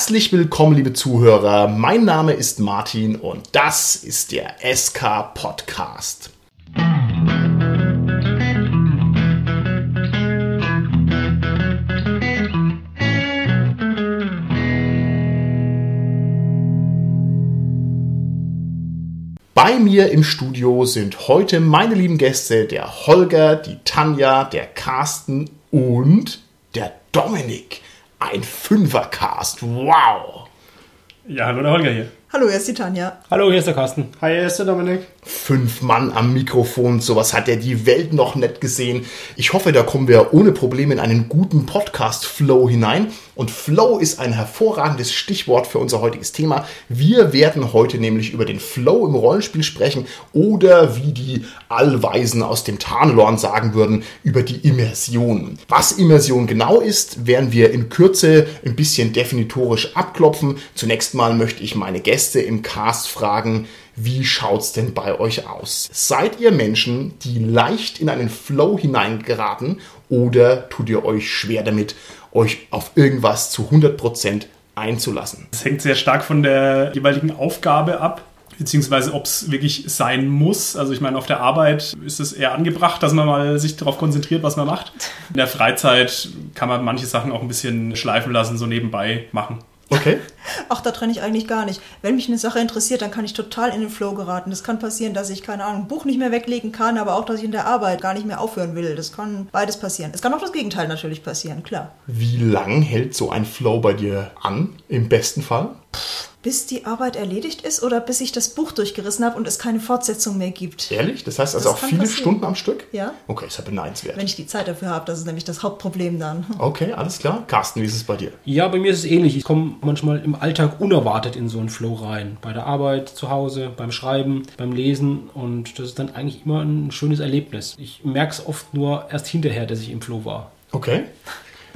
Herzlich willkommen, liebe Zuhörer. Mein Name ist Martin und das ist der SK Podcast. Bei mir im Studio sind heute meine lieben Gäste, der Holger, die Tanja, der Carsten und der Dominik. Ein Fünfercast. Wow. Ja, hallo der Holger hier. Hallo, hier ist die Tanja. Hallo, hier ist der Carsten. Hi, hier ist der Dominik. Fünf Mann am Mikrofon, sowas hat ja die Welt noch nicht gesehen. Ich hoffe, da kommen wir ohne Probleme in einen guten Podcast-Flow hinein. Und Flow ist ein hervorragendes Stichwort für unser heutiges Thema. Wir werden heute nämlich über den Flow im Rollenspiel sprechen oder wie die Allweisen aus dem Tarnlorn sagen würden, über die Immersion. Was Immersion genau ist, werden wir in Kürze ein bisschen definitorisch abklopfen. Zunächst mal möchte ich meine Gäste im Cast fragen, wie schaut's denn bei euch aus? Seid ihr Menschen, die leicht in einen Flow hineingeraten oder tut ihr euch schwer damit, euch auf irgendwas zu 100% einzulassen? Das hängt sehr stark von der jeweiligen Aufgabe ab beziehungsweise ob es wirklich sein muss. Also ich meine, auf der Arbeit ist es eher angebracht, dass man mal sich darauf konzentriert, was man macht. In der Freizeit kann man manche Sachen auch ein bisschen schleifen lassen, so nebenbei machen. Okay. Ach, da trenne ich eigentlich gar nicht. Wenn mich eine Sache interessiert, dann kann ich total in den Flow geraten. Das kann passieren, dass ich, keine Ahnung, ein Buch nicht mehr weglegen kann, aber auch, dass ich in der Arbeit gar nicht mehr aufhören will. Das kann beides passieren. Es kann auch das Gegenteil natürlich passieren, klar. Wie lang hält so ein Flow bei dir an, im besten Fall? Bis die Arbeit erledigt ist oder bis ich das Buch durchgerissen habe und es keine Fortsetzung mehr gibt. Ehrlich? Das heißt also Das auch viele passieren. Stunden am Stück? Ja. Okay, ist ja beneidenswert. Wenn ich die Zeit dafür habe, das ist nämlich das Hauptproblem dann. Okay, alles klar. Carsten, wie ist es bei dir? Ja, bei mir ist es ähnlich. Ich komme manchmal im Alltag unerwartet in so einen Flow rein. Bei der Arbeit, zu Hause, beim Schreiben, beim Lesen. Und das ist dann eigentlich immer ein schönes Erlebnis. Ich merke es oft nur erst hinterher, dass ich im Flow war. Okay.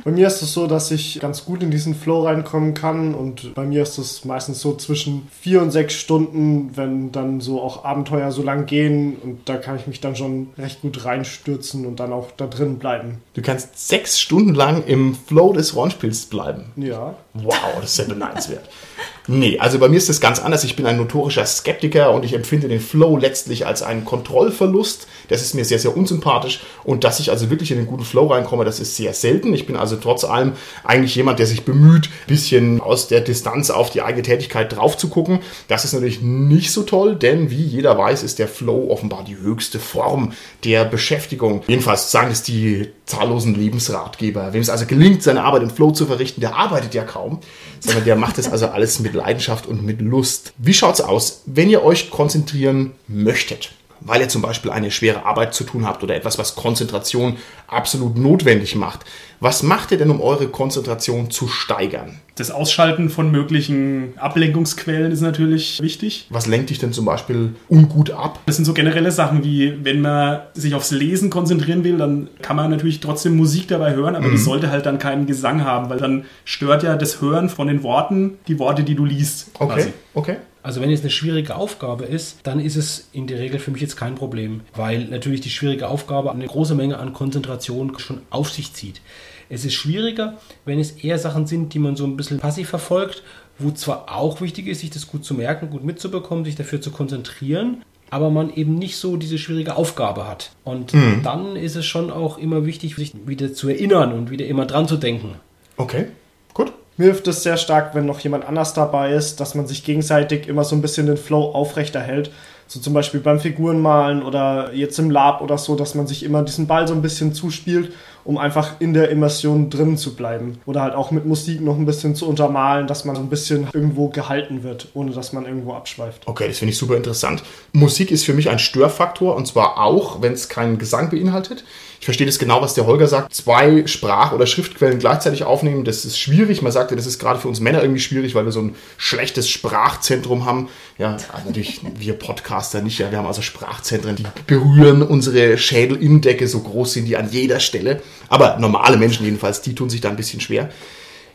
Bei mir ist es so, dass ich ganz gut in diesen Flow reinkommen kann und bei mir ist es meistens so zwischen vier und sechs Stunden, wenn dann so auch Abenteuer so lang gehen und da kann ich mich dann schon recht gut reinstürzen und dann auch da drin bleiben. Du kannst sechs Stunden lang im Flow des Rollenspiels bleiben. Ja. Wow, das ist ja beneidenswert. Nee, also bei mir ist das ganz anders. Ich bin ein notorischer Skeptiker und ich empfinde den Flow letztlich als einen Kontrollverlust. Das ist mir sehr, sehr unsympathisch. Und dass ich also wirklich in den guten Flow reinkomme, das ist sehr selten. Ich bin also trotz allem eigentlich jemand, der sich bemüht, ein bisschen aus der Distanz auf die eigene Tätigkeit drauf zu gucken. Das ist natürlich nicht so toll, denn wie jeder weiß, ist der Flow offenbar die höchste Form der Beschäftigung. Jedenfalls sagen es die zahllosen Lebensratgeber. Wem es also gelingt, seine Arbeit im Flow zu verrichten, der arbeitet ja kaum, sondern der macht es also alles mit Leidenschaft und mit Lust. Wie schaut's aus, wenn ihr euch konzentrieren möchtet? Weil ihr zum Beispiel eine schwere Arbeit zu tun habt oder etwas, was Konzentration absolut notwendig macht. Was macht ihr denn, um eure Konzentration zu steigern? Das Ausschalten von möglichen Ablenkungsquellen ist natürlich wichtig. Was lenkt dich denn zum Beispiel ungut ab? Das sind so generelle Sachen wie, wenn man sich aufs Lesen konzentrieren will, dann kann man natürlich trotzdem Musik dabei hören, aber die sollte halt dann keinen Gesang haben, weil dann stört ja das Hören von den Worten die Worte, die du liest. Okay, okay. Also wenn es eine schwierige Aufgabe ist, dann ist es in der Regel für mich jetzt kein Problem, weil natürlich die schwierige Aufgabe eine große Menge an Konzentration schon auf sich zieht. Es ist schwieriger, wenn es eher Sachen sind, die man so ein bisschen passiv verfolgt, wo zwar auch wichtig ist, sich das gut zu merken, gut mitzubekommen, sich dafür zu konzentrieren, aber man eben nicht so diese schwierige Aufgabe hat. Und dann ist es schon auch immer wichtig, sich wieder zu erinnern und wieder immer dran zu denken. Okay, gut. Mir hilft es sehr stark, wenn noch jemand anders dabei ist, dass man sich gegenseitig immer so ein bisschen den Flow aufrechterhält. So zum Beispiel beim Figurenmalen oder jetzt im Lab oder so, dass man sich immer diesen Ball so ein bisschen zuspielt, um einfach in der Immersion drin zu bleiben. Oder halt auch mit Musik noch ein bisschen zu untermalen, dass man so ein bisschen irgendwo gehalten wird, ohne dass man irgendwo abschweift. Okay, das finde ich super interessant. Musik ist für mich ein Störfaktor und zwar auch, wenn es keinen Gesang beinhaltet. Ich verstehe das genau, was der Holger sagt. Zwei Sprach- oder Schriftquellen gleichzeitig aufnehmen, das ist schwierig. Man sagt ja, das ist gerade für uns Männer irgendwie schwierig, weil wir so ein schlechtes Sprachzentrum haben. Ja, also natürlich wir Podcaster nicht. Ja, wir haben also Sprachzentren, die berühren unsere Schädelinnendecke, so groß sind die an jeder Stelle. Aber normale Menschen jedenfalls, die tun sich da ein bisschen schwer.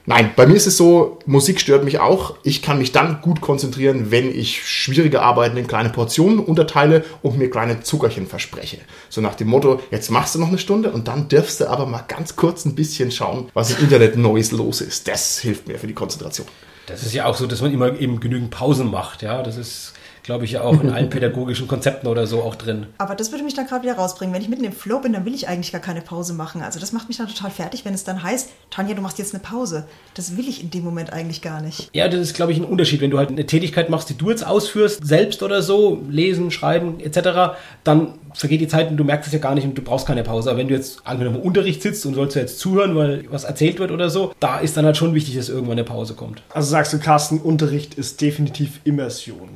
Nein, bei mir ist es so, Musik stört mich auch. Ich kann mich dann gut konzentrieren, wenn ich schwierige Arbeiten in kleine Portionen unterteile und mir kleine Zuckerchen verspreche. So nach dem Motto, jetzt machst du noch eine Stunde und dann dürfst du aber mal ganz kurz ein bisschen schauen, was im Internet Neues los ist. Das hilft mir für die Konzentration. Das ist ja auch so, dass man immer eben genügend Pausen macht. Ja, das ist glaube ich, ja auch in allen pädagogischen Konzepten oder so auch drin. Aber das würde mich dann gerade wieder rausbringen. Wenn ich mitten im Flow bin, dann will ich eigentlich gar keine Pause machen. Also das macht mich dann total fertig, wenn es dann heißt, Tanja, du machst jetzt eine Pause. Das will ich in dem Moment eigentlich gar nicht. Ja, das ist, glaube ich, ein Unterschied. Wenn du halt eine Tätigkeit machst, die du jetzt ausführst, selbst oder so, lesen, schreiben etc., dann vergeht die Zeit und du merkst es ja gar nicht und du brauchst keine Pause. Aber wenn du jetzt angenommen im Unterricht sitzt und sollst du jetzt zuhören, weil was erzählt wird oder so, da ist dann halt schon wichtig, dass irgendwann eine Pause kommt. Also sagst du, Carsten, Unterricht ist definitiv Immersion.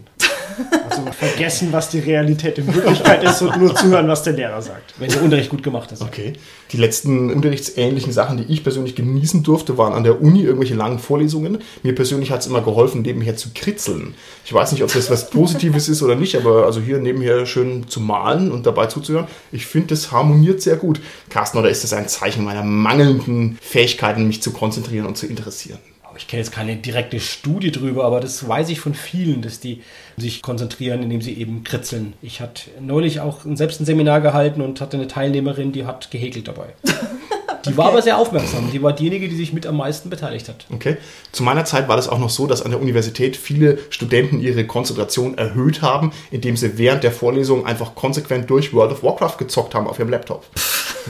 Also vergessen, was die Realität in Wirklichkeit ist und nur zuhören, was der Lehrer sagt. Wenn der Unterricht gut gemacht ist. Okay. Die letzten unterrichtsähnlichen Sachen, die ich persönlich genießen durfte, waren an der Uni irgendwelche langen Vorlesungen. Mir persönlich hat es immer geholfen, nebenher zu kritzeln. Ich weiß nicht, ob das was Positives ist oder nicht, aber also hier nebenher schön zu malen und dabei zuzuhören, ich finde, das harmoniert sehr gut. Carsten, oder ist das ein Zeichen meiner mangelnden Fähigkeiten, mich zu konzentrieren und zu interessieren? Ich kenne jetzt keine direkte Studie drüber, aber das weiß ich von vielen, dass die sich konzentrieren, indem sie eben kritzeln. Ich hatte neulich auch selbst ein Seminar gehalten und hatte eine Teilnehmerin, die hat gehäkelt dabei. Die okay. war aber sehr aufmerksam. Die war diejenige, die sich mit am meisten beteiligt hat. Okay. Zu meiner Zeit war das auch noch so, dass an der Universität viele Studenten ihre Konzentration erhöht haben, indem sie während der Vorlesung einfach konsequent durch World of Warcraft gezockt haben auf ihrem Laptop.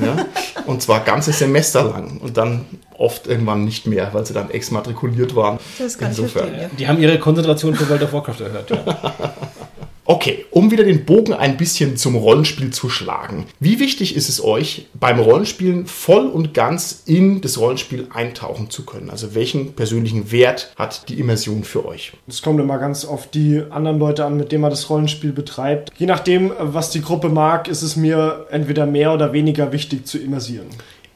Ja? Und zwar ganze Semester lang. Und dann oft irgendwann nicht mehr, weil sie dann exmatrikuliert waren. Das ist ganz Insofern. Verstehen, ja. Die haben ihre Konzentration für World of Warcraft erhöht. Ja. Okay, um wieder den Bogen ein bisschen zum Rollenspiel zu schlagen. Wie wichtig ist es euch, beim Rollenspielen voll und ganz in das Rollenspiel eintauchen zu können? Also welchen persönlichen Wert hat die Immersion für euch? Es kommt immer ganz auf die anderen Leute an, mit denen man das Rollenspiel betreibt. Je nachdem, was die Gruppe mag, ist es mir entweder mehr oder weniger wichtig zu immersieren.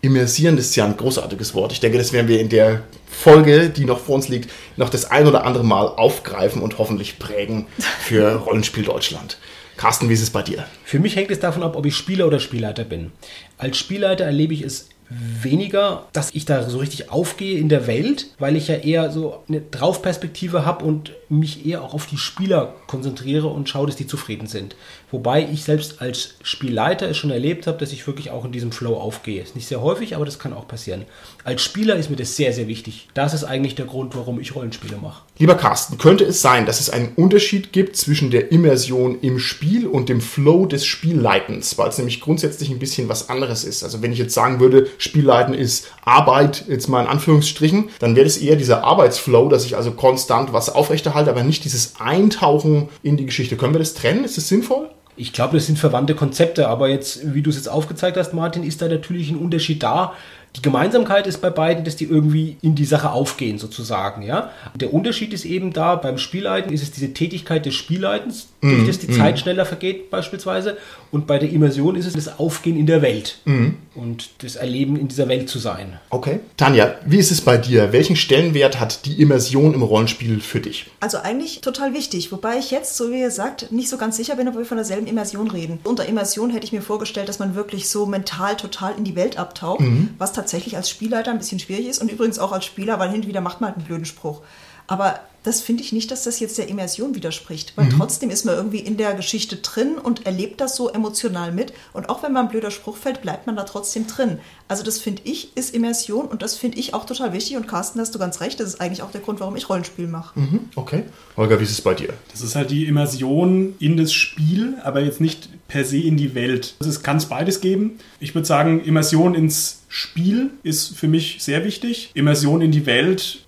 Immersieren ist ja ein großartiges Wort. Ich denke, das werden wir in der Folge, die noch vor uns liegt, noch das ein oder andere Mal aufgreifen und hoffentlich prägen für Rollenspiel Deutschland. Carsten, wie ist es bei dir? Für mich hängt es davon ab, ob ich Spieler oder Spielleiter bin. Als Spielleiter erlebe ich es weniger, dass ich da so richtig aufgehe in der Welt, weil ich ja eher so eine Draufperspektive habe und mich eher auch auf die Spieler konzentriere und schaue, dass die zufrieden sind. Wobei ich selbst als Spielleiter es schon erlebt habe, dass ich wirklich auch in diesem Flow aufgehe. Ist nicht sehr häufig, aber das kann auch passieren. Als Spieler ist mir das sehr, sehr wichtig. Das ist eigentlich der Grund, warum ich Rollenspiele mache. Lieber Carsten, könnte es sein, dass es einen Unterschied gibt zwischen der Immersion im Spiel und dem Flow des Spielleitens, weil es nämlich grundsätzlich ein bisschen was anderes ist. Also wenn ich jetzt sagen würde, Spielleiten ist Arbeit, jetzt mal in Anführungsstrichen, dann wäre es eher dieser Arbeitsflow, dass ich also konstant was aufrechterhalte, aber nicht dieses Eintauchen in die Geschichte. Können wir das trennen? Ist das sinnvoll? Ich glaube, das sind verwandte Konzepte, aber jetzt, wie du es jetzt aufgezeigt hast, Martin, ist da natürlich ein Unterschied da. Die Gemeinsamkeit ist bei beiden, dass die irgendwie in die Sache aufgehen, sozusagen. Ja? Der Unterschied ist eben da, beim Spielleiten ist es diese Tätigkeit des Spielleitens, durch das die mm. Zeit schneller vergeht, beispielsweise. Und bei der Immersion ist es das Aufgehen in der Welt mm. und das Erleben in dieser Welt zu sein. Okay. Tanja, wie ist es bei dir? Welchen Stellenwert hat die Immersion im Rollenspiel für dich? Also eigentlich total wichtig, wobei ich jetzt, so wie ihr sagt, nicht so ganz sicher bin, ob wir von derselben Immersion reden. Unter Immersion hätte ich mir vorgestellt, dass man wirklich so mental total in die Welt abtaucht, mhm. was tatsächlich als Spielleiter ein bisschen schwierig ist und übrigens auch als Spieler, weil hin und wieder macht man halt einen blöden Spruch. Aber das finde ich nicht, dass das jetzt der Immersion widerspricht, weil mhm. trotzdem ist man irgendwie in der Geschichte drin und erlebt das so emotional mit. Und auch wenn mal ein blöder Spruch fällt, bleibt man da trotzdem drin. Also das finde ich ist Immersion und das finde ich auch total wichtig. Und Carsten, hast du ganz recht, das ist eigentlich auch der Grund, warum ich Rollenspiel mache. Mhm. Okay. Holger, wie ist es bei dir? Das ist halt die Immersion in das Spiel, aber jetzt nicht per se in die Welt. Also es kann es beides geben. Ich würde sagen, Immersion ins Spiel ist für mich sehr wichtig. Immersion in die Welt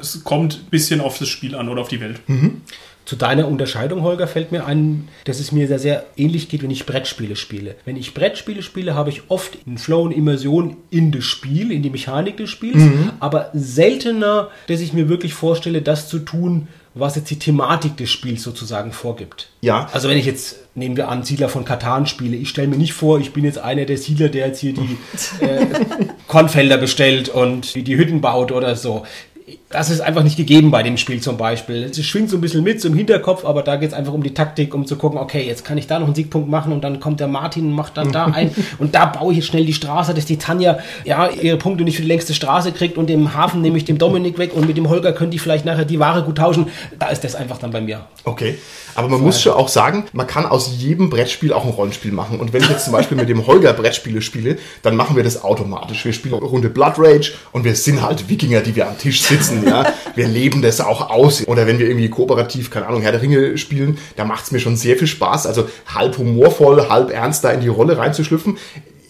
es kommt ein bisschen auf das Spiel an oder auf die Welt. Mhm. Zu deiner Unterscheidung, Holger, fällt mir ein, dass es mir sehr, sehr ähnlich geht, wenn ich Brettspiele spiele. Wenn ich Brettspiele spiele, habe ich oft einen Flow und Immersion in das Spiel, in die Mechanik des Spiels, mhm. aber seltener, dass ich mir wirklich vorstelle, das zu tun, was jetzt die Thematik des Spiels sozusagen vorgibt. Ja. Also wenn ich jetzt, nehmen wir an, Siedler von Katan spiele, ich stelle mir nicht vor, ich bin jetzt einer der Siedler, der jetzt hier die äh, Kornfelder bestellt und die, die Hütten baut oder so Das ist einfach nicht gegeben bei dem Spiel zum Beispiel. Es schwingt so ein bisschen mit, so im Hinterkopf, aber da geht es einfach um die Taktik, um zu gucken, okay, jetzt kann ich da noch einen Siegpunkt machen und dann kommt der Martin und macht dann da ein und da baue ich jetzt schnell die Straße, dass die Tanja ja ihre Punkte nicht für die längste Straße kriegt und im Hafen nehme ich dem Dominik weg und mit dem Holger können die vielleicht nachher die Ware gut tauschen. Da ist das einfach dann bei mir. Okay. Aber man muss schon auch sagen, man kann aus jedem Brettspiel auch ein Rollenspiel machen. Und wenn ich jetzt zum Beispiel mit dem Holger Brettspiele spiele, dann machen wir das automatisch. Wir spielen eine Runde Blood Rage und wir sind halt Wikinger, die wir am Tisch sitzen. Ja, wir leben das auch aus. Oder wenn wir irgendwie kooperativ, keine Ahnung, Herr der Ringe spielen, da macht es mir schon sehr viel Spaß. Also halb humorvoll, halb ernst da in die Rolle reinzuschlüpfen.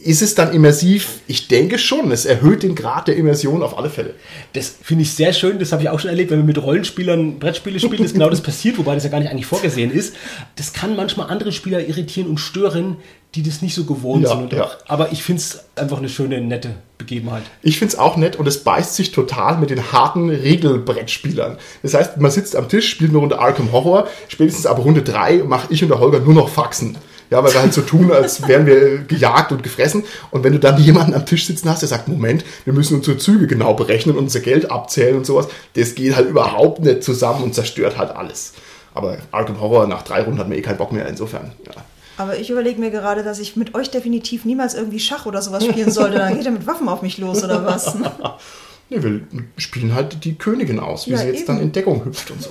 Ist es dann immersiv? Ich denke schon. Es erhöht den Grad der Immersion auf alle Fälle. Das finde ich sehr schön. Das habe ich auch schon erlebt, wenn wir mit Rollenspielern Brettspiele spielen, ist genau das passiert, wobei das ja gar nicht eigentlich vorgesehen ist. Das kann manchmal andere Spieler irritieren und stören, die das nicht so gewohnt Ja, sind. Und ja. auch, aber ich finde es einfach eine schöne, nette Begebenheit. Ich finde es auch nett und es beißt sich total mit den harten Regelbrettspielern. Das heißt, man sitzt am Tisch, spielt eine Runde Arkham Horror, spätestens ab Runde 3 mache ich und der Holger nur noch Faxen. Ja, weil wir halt so tun, als wären wir gejagt und gefressen. Und wenn du dann jemanden am Tisch sitzen hast, der sagt, Moment, wir müssen unsere Züge genau berechnen und unser Geld abzählen und sowas, das geht halt überhaupt nicht zusammen und zerstört halt alles. Aber Arkham Horror nach drei Runden hat mir eh keinen Bock mehr, insofern. Ja. Aber ich überlege mir gerade, dass ich mit euch definitiv niemals irgendwie Schach oder sowas spielen sollte. Dann geht er mit Waffen auf mich los oder was? Nee, wir spielen halt die Königin aus, wie Ja, sie jetzt eben. dann in Deckung hüpft und so.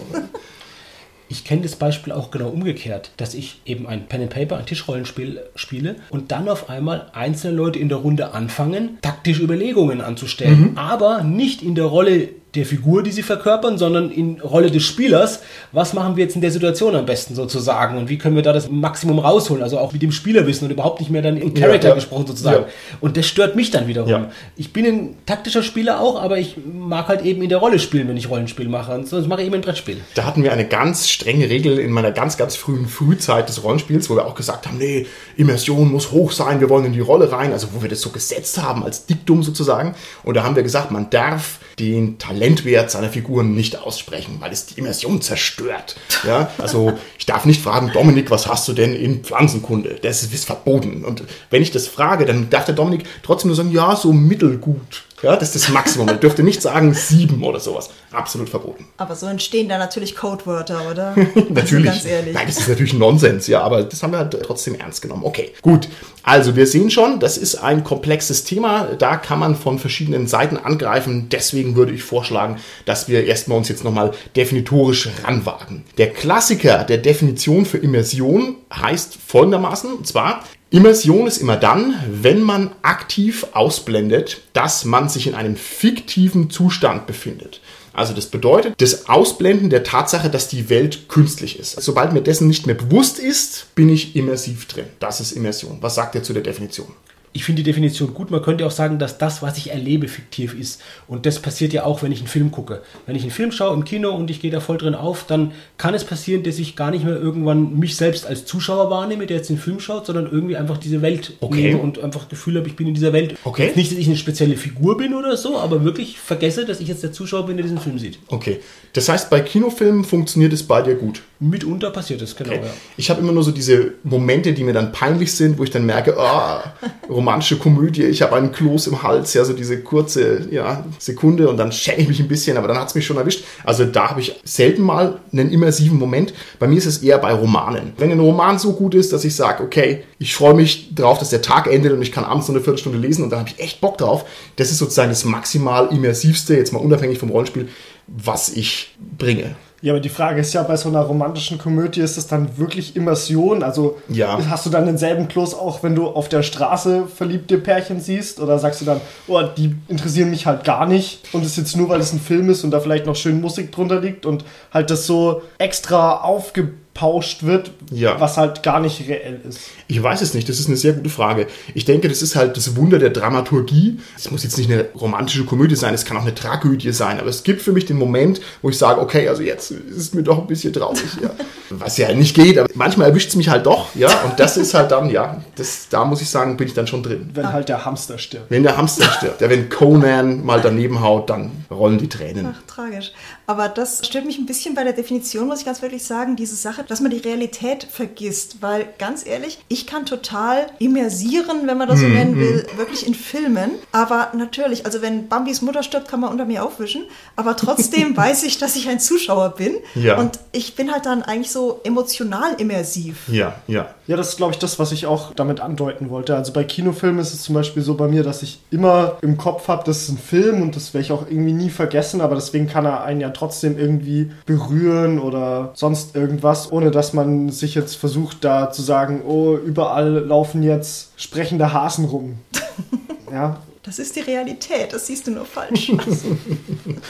Ich kenne das Beispiel auch genau umgekehrt, dass ich eben ein Pen and Paper, ein Tischrollenspiel spiele und dann auf einmal einzelne Leute in der Runde anfangen, taktische Überlegungen anzustellen, aber nicht in der Rolle der Figur, die sie verkörpern, sondern in Rolle des Spielers. Was machen wir jetzt in der Situation am besten sozusagen und wie können wir da das Maximum rausholen? Also auch mit dem Spielerwissen und überhaupt nicht mehr dann im Charakter ja. gesprochen sozusagen. Ja. Und das stört mich dann wiederum. Ja. Ich bin ein taktischer Spieler auch, aber ich mag halt eben in der Rolle spielen, wenn ich Rollenspiel mache. Und sonst mache ich eben ein Brettspiel. Da hatten wir eine ganz strenge Regel in meiner ganz, ganz frühen Frühzeit des Rollenspiels, wo wir auch gesagt haben, nee, Immersion muss hoch sein, wir wollen in die Rolle rein, also wo wir das so gesetzt haben als Diktum sozusagen. Und da haben wir gesagt, man darf den Talentwert seiner Figuren nicht aussprechen, weil es die Immersion zerstört. Ja, also ich darf nicht fragen, Dominik, was hast du denn in Pflanzenkunde? Das ist verboten. Und wenn ich das frage, dann darf der Dominik trotzdem nur sagen, ja, so mittelgut. Ja, das ist das Maximum. Er dürfte nicht sagen sieben oder sowas. Absolut verboten. Aber so entstehen da natürlich Codewörter, oder? Natürlich. Also ganz ehrlich. Nein, das ist natürlich Nonsens, ja, aber das haben wir halt trotzdem ernst genommen. Okay, gut. Also wir sehen schon, das ist ein komplexes Thema. Da kann man von verschiedenen Seiten angreifen. Deswegen würde ich vorschlagen, dass wir erstmal uns jetzt nochmal definitorisch ranwagen. Der Klassiker der Definition für Immersion heißt folgendermaßen, und zwar Immersion ist immer dann, wenn man aktiv ausblendet, dass man sich in einem fiktiven Zustand befindet. Also das bedeutet das Ausblenden der Tatsache, dass die Welt künstlich ist. Sobald mir dessen nicht mehr bewusst ist, bin ich immersiv drin. Das ist Immersion. Was sagt ihr zu der Definition? Ich finde die Definition gut. Man könnte auch sagen, dass das, was ich erlebe, fiktiv ist. Und das passiert ja auch, wenn ich einen Film gucke. Wenn ich einen Film schaue im Kino und ich gehe da voll drin auf, dann kann es passieren, dass ich gar nicht mehr irgendwann mich selbst als Zuschauer wahrnehme, der jetzt den Film schaut, sondern irgendwie einfach diese Welt Okay. nehme und einfach das Gefühl habe, ich bin in dieser Welt. Okay. Jetzt nicht, dass ich eine spezielle Figur bin oder so, aber wirklich vergesse, dass ich jetzt der Zuschauer bin, der diesen Film sieht. Okay. Das heißt, bei Kinofilmen funktioniert es bei dir gut. Mitunter passiert das, genau. Okay. Ja. Ich habe immer nur so diese Momente, die mir dann peinlich sind, wo ich dann merke, ah, romantische Komödie, ich habe einen Kloß im Hals, ja, so diese kurze ja, Sekunde und dann schäme ich mich ein bisschen, aber dann hat es mich schon erwischt. Also da habe ich selten mal einen immersiven Moment. Bei mir ist es eher bei Romanen. Wenn ein Roman so gut ist, dass ich sage, okay, ich freue mich drauf, dass der Tag endet und ich kann abends noch eine Viertelstunde lesen und dann habe ich echt Bock drauf. Das ist sozusagen das maximal immersivste, jetzt mal unabhängig vom Rollenspiel, was ich bringe. Ja, aber die Frage ist ja, bei so einer romantischen Komödie ist es dann wirklich Immersion? Also Ja. hast du dann denselben Kloß auch, wenn du auf der Straße verliebte Pärchen siehst? Oder sagst du dann, oh, die interessieren mich halt gar nicht und es ist jetzt nur, weil es ein Film ist und da vielleicht noch schön Musik drunter liegt und halt das so extra aufgepauscht wird, Ja. was halt gar nicht reell ist. Ich weiß es nicht, das ist eine sehr gute Frage. Ich denke, das ist halt das Wunder der Dramaturgie. Es muss jetzt nicht eine romantische Komödie sein, es kann auch eine Tragödie sein, aber es gibt für mich den Moment, wo ich sage, okay, also jetzt ist es mir doch ein bisschen traurig, ja. Was ja nicht geht, aber manchmal erwischt es mich halt doch, ja, und das ist halt dann, ja, das, da muss ich sagen, bin ich dann schon drin. Wenn halt der Hamster stirbt. Wenn der Hamster stirbt, ja, wenn Conan mal daneben haut, dann rollen die Tränen. Ach, tragisch. Aber das stört mich ein bisschen bei der Definition, muss ich ganz wirklich sagen. Diese Sache, dass man die Realität vergisst. Weil ganz ehrlich, ich kann total immersieren, wenn man das so nennen will, wirklich in Filmen. Aber natürlich, also wenn Bambis Mutter stirbt, kann man unter mir aufwischen. Aber trotzdem weiß ich, dass ich ein Zuschauer bin. Ja. Und ich bin halt dann eigentlich so emotional immersiv. Ja, ja. Ja, das ist, glaube ich, das, was ich auch damit andeuten wollte. Also bei Kinofilmen ist es zum Beispiel so bei mir, dass ich immer im Kopf habe, das ist ein Film und das werde ich auch irgendwie nie vergessen, aber deswegen kann er einen ja trotzdem irgendwie berühren oder sonst irgendwas, ohne dass man sich jetzt versucht, da zu sagen, oh, überall laufen jetzt sprechende Hasen rum. ja, Das ist die Realität, das siehst du nur falsch.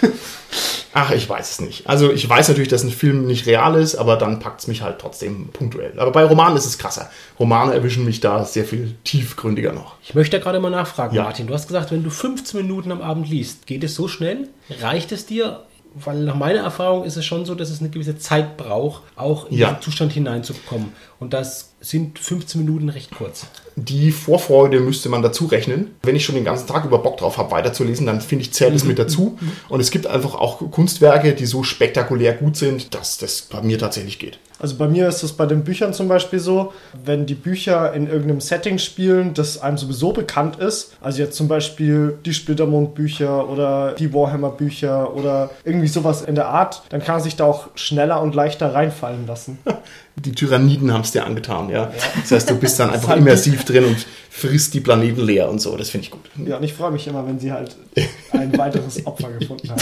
Ach, ich weiß es nicht. Also ich weiß natürlich, dass ein Film nicht real ist, aber dann packt es mich halt trotzdem punktuell. Aber bei Romanen ist es krasser. Romane erwischen mich da sehr viel tiefgründiger noch. Ich möchte gerade mal nachfragen, Ja. Martin. Du hast gesagt, wenn du 15 Minuten am Abend liest, geht es so schnell? Reicht es dir? Weil nach meiner Erfahrung ist es schon so, dass es eine gewisse Zeit braucht, auch in Ja. diesen Zustand hineinzukommen. Und das sind 15 Minuten recht kurz. Die Vorfreude müsste man dazu rechnen. Wenn ich schon den ganzen Tag über Bock drauf habe, weiterzulesen, dann finde ich, zählt es mit dazu. Und es gibt einfach auch Kunstwerke, die so spektakulär gut sind, dass das bei mir tatsächlich geht. Also bei mir ist es bei den Büchern zum Beispiel so, wenn die Bücher in irgendeinem Setting spielen, das einem sowieso bekannt ist, also jetzt zum Beispiel die Splittermond-Bücher oder die Warhammer-Bücher oder irgendwie sowas in der Art, dann kann man sich da auch schneller und leichter reinfallen lassen. Die Tyranniden haben es dir angetan, ja. Das heißt, du bist dann einfach immersiv drin und frisst die Planeten leer und so. Das finde ich gut. Ja, und ich freue mich immer, wenn sie halt ein weiteres Opfer gefunden haben.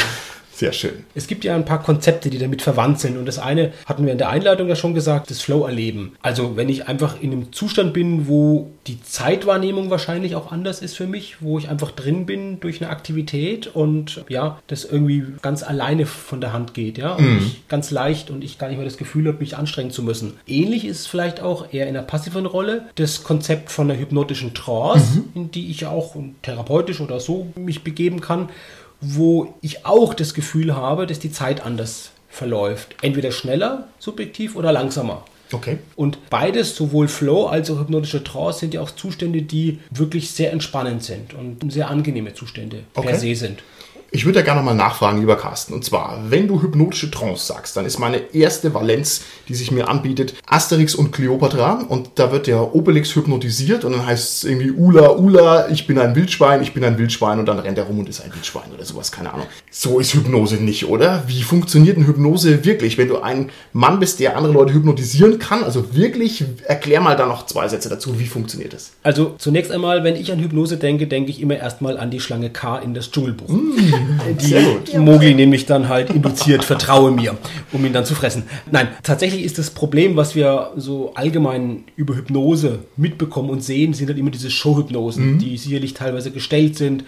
Sehr schön. Es gibt ja ein paar Konzepte, die damit verwandt sind. Und das eine hatten wir in der Einleitung ja schon gesagt, das Flow-Erleben. Also wenn ich einfach in einem Zustand bin, wo die Zeitwahrnehmung wahrscheinlich auch anders ist für mich, wo ich einfach drin bin durch eine Aktivität und ja, das irgendwie ganz alleine von der Hand geht, ja, und ich ganz leicht und ich gar nicht mehr das Gefühl habe, mich anstrengen zu müssen. Ähnlich ist es vielleicht auch eher in einer passiven Rolle das Konzept von der hypnotischen Trance, in die ich auch therapeutisch oder so mich begeben kann wo ich auch das Gefühl habe, dass die Zeit anders verläuft. Entweder schneller, subjektiv oder langsamer. Okay. Und beides, sowohl Flow als auch hypnotische Trance, sind ja auch Zustände, die wirklich sehr entspannend sind und sehr angenehme Zustände Okay. per se sind. Ich würde ja gerne mal nachfragen, lieber Carsten. Und zwar, wenn du hypnotische Trance sagst, dann ist meine erste Valenz, die sich mir anbietet, Asterix und Cleopatra. Und da wird der Obelix hypnotisiert und dann heißt es irgendwie Ula, Ula, ich bin ein Wildschwein, ich bin ein Wildschwein und dann rennt er rum und ist ein Wildschwein oder sowas, keine Ahnung. So ist Hypnose nicht, oder? Wie funktioniert denn Hypnose wirklich? Wenn du ein Mann bist, der andere Leute hypnotisieren kann, also wirklich, erklär mal da noch zwei Sätze dazu, wie funktioniert das? Also zunächst einmal, wenn ich an Hypnose denke, denke ich immer erstmal an die Schlange K in das Dschungelbuch. Die. Mowgli nämlich dann halt induziert, vertraue mir, um ihn dann zu fressen. Nein, tatsächlich ist das Problem, was wir so allgemein über Hypnose mitbekommen und sehen, sind halt immer diese Showhypnosen, die sicherlich teilweise gestellt sind,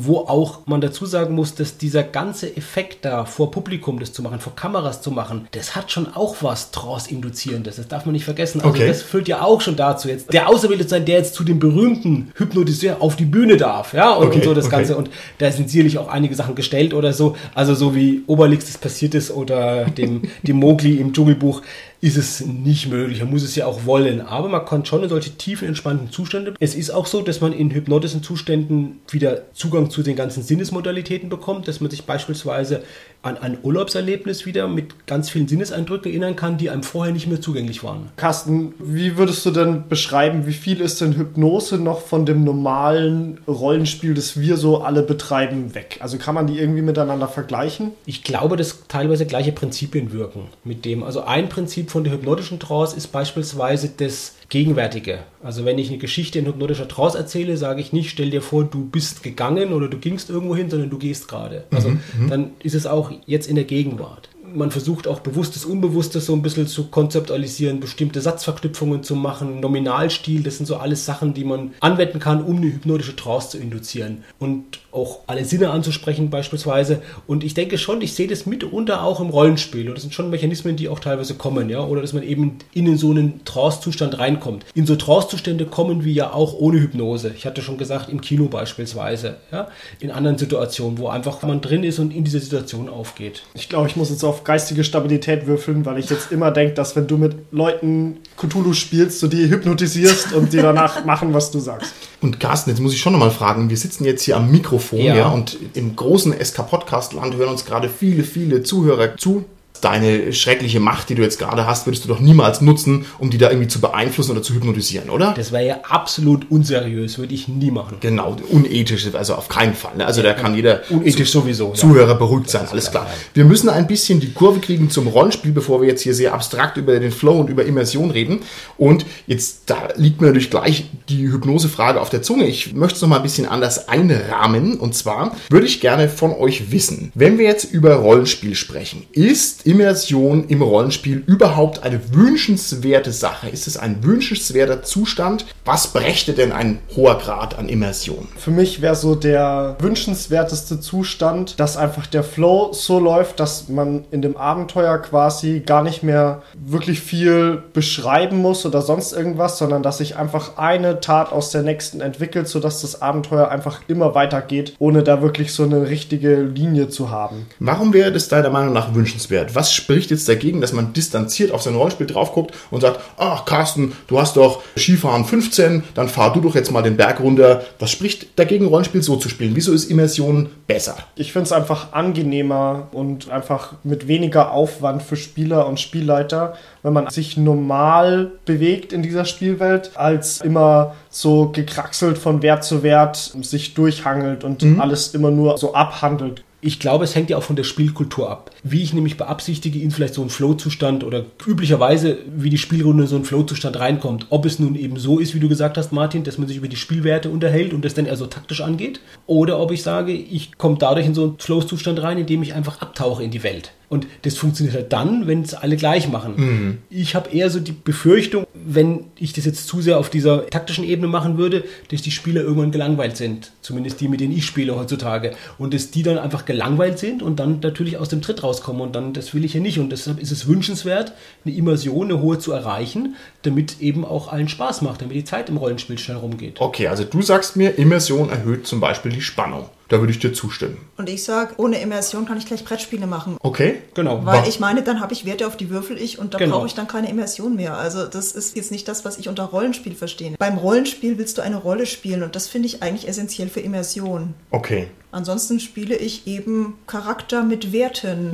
wo auch man dazu sagen muss, dass dieser ganze Effekt da vor Publikum das zu machen, vor Kameras zu machen, das hat schon auch was Trance-induzierendes. Das darf man nicht vergessen. Also Okay. das führt ja auch schon dazu jetzt. Der Auserwählte sein, der jetzt zu dem berühmten Hypnotiseur auf die Bühne darf, ja, und, Okay, und so das okay. Ganze. Und da sind sicherlich auch einige Sachen gestellt oder so. Also so wie Oberlix das passiert ist oder dem, dem Mowgli im Dschungelbuch ist es nicht möglich. Man muss es ja auch wollen. Aber man kann schon in solche tiefen, entspannten Zustände. Es ist auch so, dass man in hypnotischen Zuständen wieder Zugang zu den ganzen Sinnesmodalitäten bekommt, dass man sich beispielsweise an ein Urlaubserlebnis wieder mit ganz vielen Sinneseindrücken erinnern kann, die einem vorher nicht mehr zugänglich waren. Carsten, wie würdest du denn beschreiben, wie viel ist denn Hypnose noch von dem normalen Rollenspiel, das wir so alle betreiben, weg? Also kann man die irgendwie miteinander vergleichen? Ich glaube, dass teilweise gleiche Prinzipien wirken mit dem. Also ein Prinzip von der hypnotischen Trance ist beispielsweise das Gegenwärtige. Also wenn ich eine Geschichte in hypnotischer Trance erzähle, sage ich nicht, stell dir vor, du bist gegangen oder du gingst irgendwo hin, sondern du gehst gerade. Also dann ist es auch jetzt in der Gegenwart. Man versucht auch bewusstes, unbewusstes so ein bisschen zu konzeptualisieren, bestimmte Satzverknüpfungen zu machen, Nominalstil, das sind so alles Sachen, die man anwenden kann, um eine hypnotische Trance zu induzieren und auch alle Sinne anzusprechen beispielsweise. Und ich denke schon, ich sehe das mitunter auch im Rollenspiel. Und das sind schon Mechanismen, die auch teilweise kommen, ja, oder dass man eben in so einen Trance-Zustand reinkommt. In so Trance-Zustände kommen wir ja auch ohne Hypnose. Ich hatte schon gesagt, im Kino beispielsweise, ja, in anderen Situationen, wo einfach man drin ist und in diese Situation aufgeht. Ich glaube, ich muss jetzt auf geistige Stabilität würfeln, weil ich jetzt immer denke, dass wenn du mit Leuten Cthulhu spielst, du die hypnotisierst und die danach machen, was du sagst. Und Carsten, jetzt muss ich schon nochmal fragen, wir sitzen jetzt hier am Mikrofon, ja, Ja. und im großen SK-Podcast-Land hören uns gerade viele, viele Zuhörer zu. Deine schreckliche Macht, die du jetzt gerade hast, würdest du doch niemals nutzen, um die da irgendwie zu beeinflussen oder zu hypnotisieren, oder? Das wäre ja absolut unseriös, würde ich nie machen. Genau, unethisch, also auf keinen Fall. Ne? Also da kann jeder Unethisch sowieso. ja. Zuhörer beruhigt sein, alles klar, klar. Wir müssen ein bisschen die Kurve kriegen zum Rollenspiel, bevor wir jetzt hier sehr abstrakt über den Flow und über Immersion reden. Und jetzt, da liegt mir natürlich gleich die Hypnosefrage auf der Zunge. Ich möchte es noch mal ein bisschen anders einrahmen. Und zwar würde ich gerne von euch wissen, wenn wir jetzt über Rollenspiel sprechen, ist Immersion im Rollenspiel überhaupt eine wünschenswerte Sache? Ist es ein wünschenswerter Zustand? Was brächte denn ein hoher Grad an Immersion? Für mich wäre so der wünschenswerteste Zustand, dass einfach der Flow so läuft, dass man in dem Abenteuer quasi gar nicht mehr wirklich viel beschreiben muss oder sonst irgendwas, sondern dass sich einfach eine Tat aus der nächsten entwickelt, sodass das Abenteuer einfach immer weitergeht, ohne da wirklich so eine richtige Linie zu haben. Warum wäre das deiner Meinung nach wünschenswert? Was spricht jetzt dagegen, dass man distanziert auf sein Rollenspiel drauf guckt und sagt, ach Carsten, du hast doch Skifahren 15, dann fahr du doch jetzt mal den Berg runter. Was spricht dagegen, Rollenspiel so zu spielen? Wieso ist Immersion besser? Ich finde es einfach angenehmer und einfach mit weniger Aufwand für Spieler und Spielleiter, wenn man sich normal bewegt in dieser Spielwelt, als immer so gekraxelt von Wert zu Wert sich durchhangelt und alles immer nur so abhandelt. Ich glaube, es hängt ja auch von der Spielkultur ab. Wie ich nämlich beabsichtige, in vielleicht so einen Flow-Zustand oder üblicherweise, wie die Spielrunde in so einen Flow-Zustand reinkommt. Ob es nun eben so ist, wie du gesagt hast, Martin, dass man sich über die Spielwerte unterhält und das dann eher so taktisch angeht. Oder ob ich sage, ich komme dadurch in so einen Flow-Zustand rein, indem ich einfach abtauche in die Welt. Und das funktioniert halt dann, wenn es alle gleich machen. Ich habe eher so die Befürchtung, wenn ich das jetzt zu sehr auf dieser taktischen Ebene machen würde, dass die Spieler irgendwann gelangweilt sind. Zumindest die, mit denen ich spiele heutzutage. Und dass die dann einfach gelangweilt sind und dann natürlich aus dem Tritt rauskommen. Und dann, das will ich ja nicht. Und deshalb ist es wünschenswert, eine Immersion, eine hohe zu erreichen, damit eben auch allen Spaß macht, damit die Zeit im Rollenspiel schnell rumgeht. Okay, also du sagst mir, Immersion erhöht zum Beispiel die Spannung. Da würde ich dir zustimmen. Und ich sage, ohne Immersion kann ich gleich Brettspiele machen. Okay? Genau. Weil Wa- ich meine, dann habe ich Werte, auf die würfel ich und da Genau. brauche ich dann keine Immersion mehr. Also das ist jetzt nicht das, was ich unter Rollenspiel verstehe. Beim Rollenspiel willst du eine Rolle spielen und das finde ich eigentlich essentiell für Immersion. Okay. Ansonsten spiele ich eben Charakter mit Werten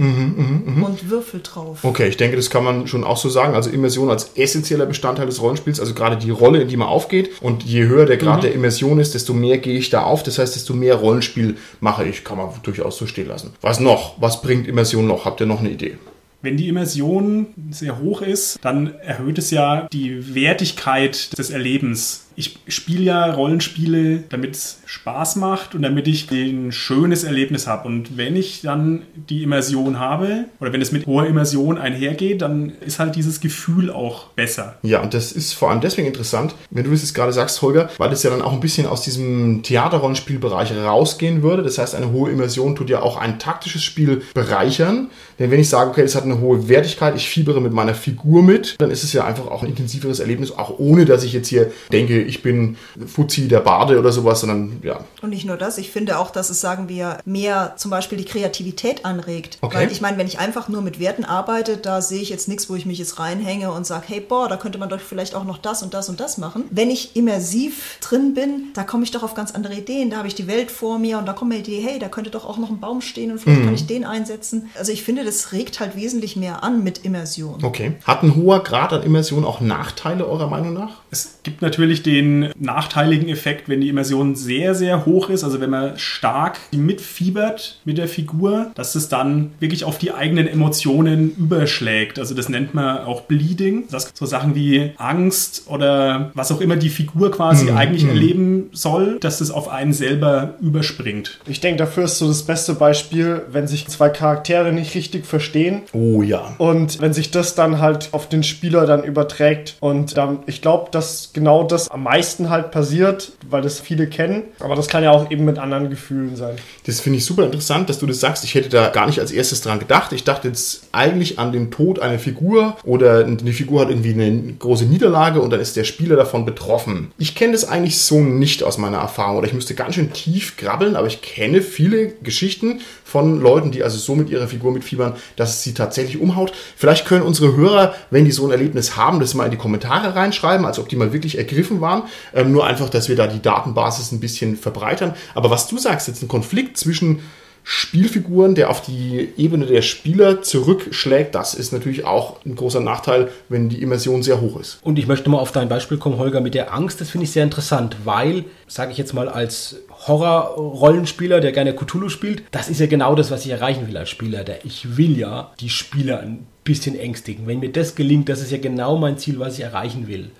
und Würfel drauf. Okay, ich denke, das kann man schon auch so sagen. Also Immersion als essentieller Bestandteil des Rollenspiels, also gerade die Rolle, in die man aufgeht. Und je höher der Grad der Immersion ist, desto mehr gehe ich da auf. Das heißt, desto mehr Rollenspiel mache ich. Kann man durchaus so stehen lassen. Was noch? Was bringt Immersion noch? Habt ihr noch eine Idee? Wenn die Immersion sehr hoch ist, dann erhöht es ja die Wertigkeit des Erlebens. Ich spiele ja Rollenspiele, damit es Spaß macht und damit ich ein schönes Erlebnis habe. Und wenn ich dann die Immersion habe oder wenn es mit hoher Immersion einhergeht, dann ist halt dieses Gefühl auch besser. Ja, und das ist vor allem deswegen interessant, wenn du das jetzt gerade sagst, Holger, weil das ja dann auch ein bisschen aus diesem Theaterrollenspielbereich rausgehen würde. Das heißt, eine hohe Immersion tut ja auch ein taktisches Spiel bereichern. Denn wenn ich sage, okay, das hat eine hohe Wertigkeit, ich fiebere mit meiner Figur mit, dann ist es ja einfach auch ein intensiveres Erlebnis, auch ohne, dass ich jetzt hier denke, ich bin Fuzzi der Bade oder sowas, sondern ja. Und nicht nur das, ich finde auch, dass es, sagen wir, mehr zum Beispiel die Kreativität anregt. Okay. Weil ich meine, wenn ich einfach nur mit Werten arbeite, da sehe ich jetzt nichts, wo ich mich jetzt reinhänge und sage, hey, boah, da könnte man doch vielleicht auch noch das und das und das machen. Wenn ich immersiv drin bin, da komme ich doch auf ganz andere Ideen. Da habe ich die Welt vor mir und da kommt mir die Idee, hey, da könnte doch auch noch ein Baum stehen und vielleicht kann ich den einsetzen. Also ich finde, das regt halt wesentlich mehr an mit Immersion. Okay. Hat ein hoher Grad an Immersion auch Nachteile eurer Meinung nach? Es gibt natürlich den nachteiligen Effekt, wenn die Immersion sehr, sehr hoch ist, also wenn man stark mitfiebert mit der Figur, dass es dann wirklich auf die eigenen Emotionen überschlägt. Also das nennt man auch Bleeding. Das so Sachen wie Angst oder was auch immer die Figur quasi eigentlich erleben soll, dass es auf einen selber überspringt. Ich denke, dafür ist so das beste Beispiel, wenn sich zwei Charaktere nicht richtig verstehen Oh ja. und wenn sich das dann halt auf den Spieler dann überträgt. Und dann, ich glaube, dass genau das am meisten halt passiert, weil das viele kennen. Aber das kann ja auch eben mit anderen Gefühlen sein. Das finde ich super interessant, dass du das sagst. Ich hätte da gar nicht als erstes dran gedacht. Ich dachte jetzt eigentlich an den Tod einer Figur oder eine Figur hat irgendwie eine große Niederlage und dann ist der Spieler davon betroffen. Ich kenne das eigentlich so nicht aus meiner Erfahrung oder ich müsste ganz schön tief krabbeln, aber ich kenne viele Geschichten von Leuten, die also so mit ihrer Figur mitfiebern, dass es sie tatsächlich umhaut. Vielleicht können unsere Hörer, wenn die so ein Erlebnis haben, das mal in die Kommentare reinschreiben, als ob die mal wirklich ergriffen waren. Ähm, nur einfach, dass wir da die Datenbasis ein bisschen verbreitern. Aber was du sagst, jetzt ein Konflikt zwischen Spielfiguren, der auf die Ebene der Spieler zurückschlägt. Das ist natürlich auch ein großer Nachteil, wenn die Immersion sehr hoch ist. Und ich möchte mal auf dein Beispiel kommen, Holger, mit der Angst. Das finde ich sehr interessant, weil, sage ich jetzt mal als Horror-Rollenspieler, der gerne Cthulhu spielt, das ist ja genau das, was ich erreichen will als Spieler. Ich will ja die Spieler ein bisschen ängstigen. Wenn mir das gelingt, das ist ja genau mein Ziel, was ich erreichen will.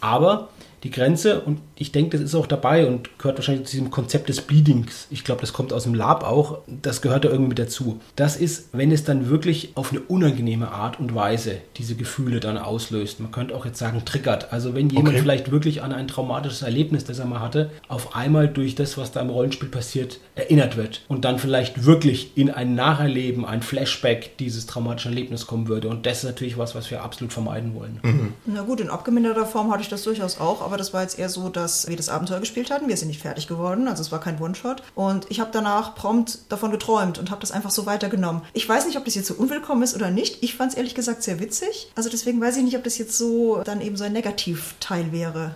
Aber die Grenze und ich denke, das ist auch dabei und gehört wahrscheinlich zu diesem Konzept des Bleedings. Ich glaube, das kommt aus dem Lab auch. Das gehört da irgendwie mit dazu. Das ist, wenn es dann wirklich auf eine unangenehme Art und Weise diese Gefühle dann auslöst. Man könnte auch jetzt sagen, triggert. Also wenn jemand Okay. vielleicht wirklich an ein traumatisches Erlebnis, das er mal hatte, auf einmal durch das, was da im Rollenspiel passiert, erinnert wird und dann vielleicht wirklich in ein Nacherleben, ein Flashback dieses traumatischen Erlebnisses kommen würde. Und das ist natürlich was, was wir absolut vermeiden wollen. Na gut, in abgeminderter Form hatte ich das durchaus auch, aber das war jetzt eher so, dass wir das Abenteuer gespielt hatten. Wir sind nicht fertig geworden, also es war kein One-Shot. Und ich habe danach prompt davon geträumt und habe das einfach so weitergenommen. Ich weiß nicht, ob das jetzt so unwillkommen ist oder nicht. Ich fand es ehrlich gesagt sehr witzig. Also deswegen weiß ich nicht, ob das jetzt so dann eben so ein Negativteil wäre.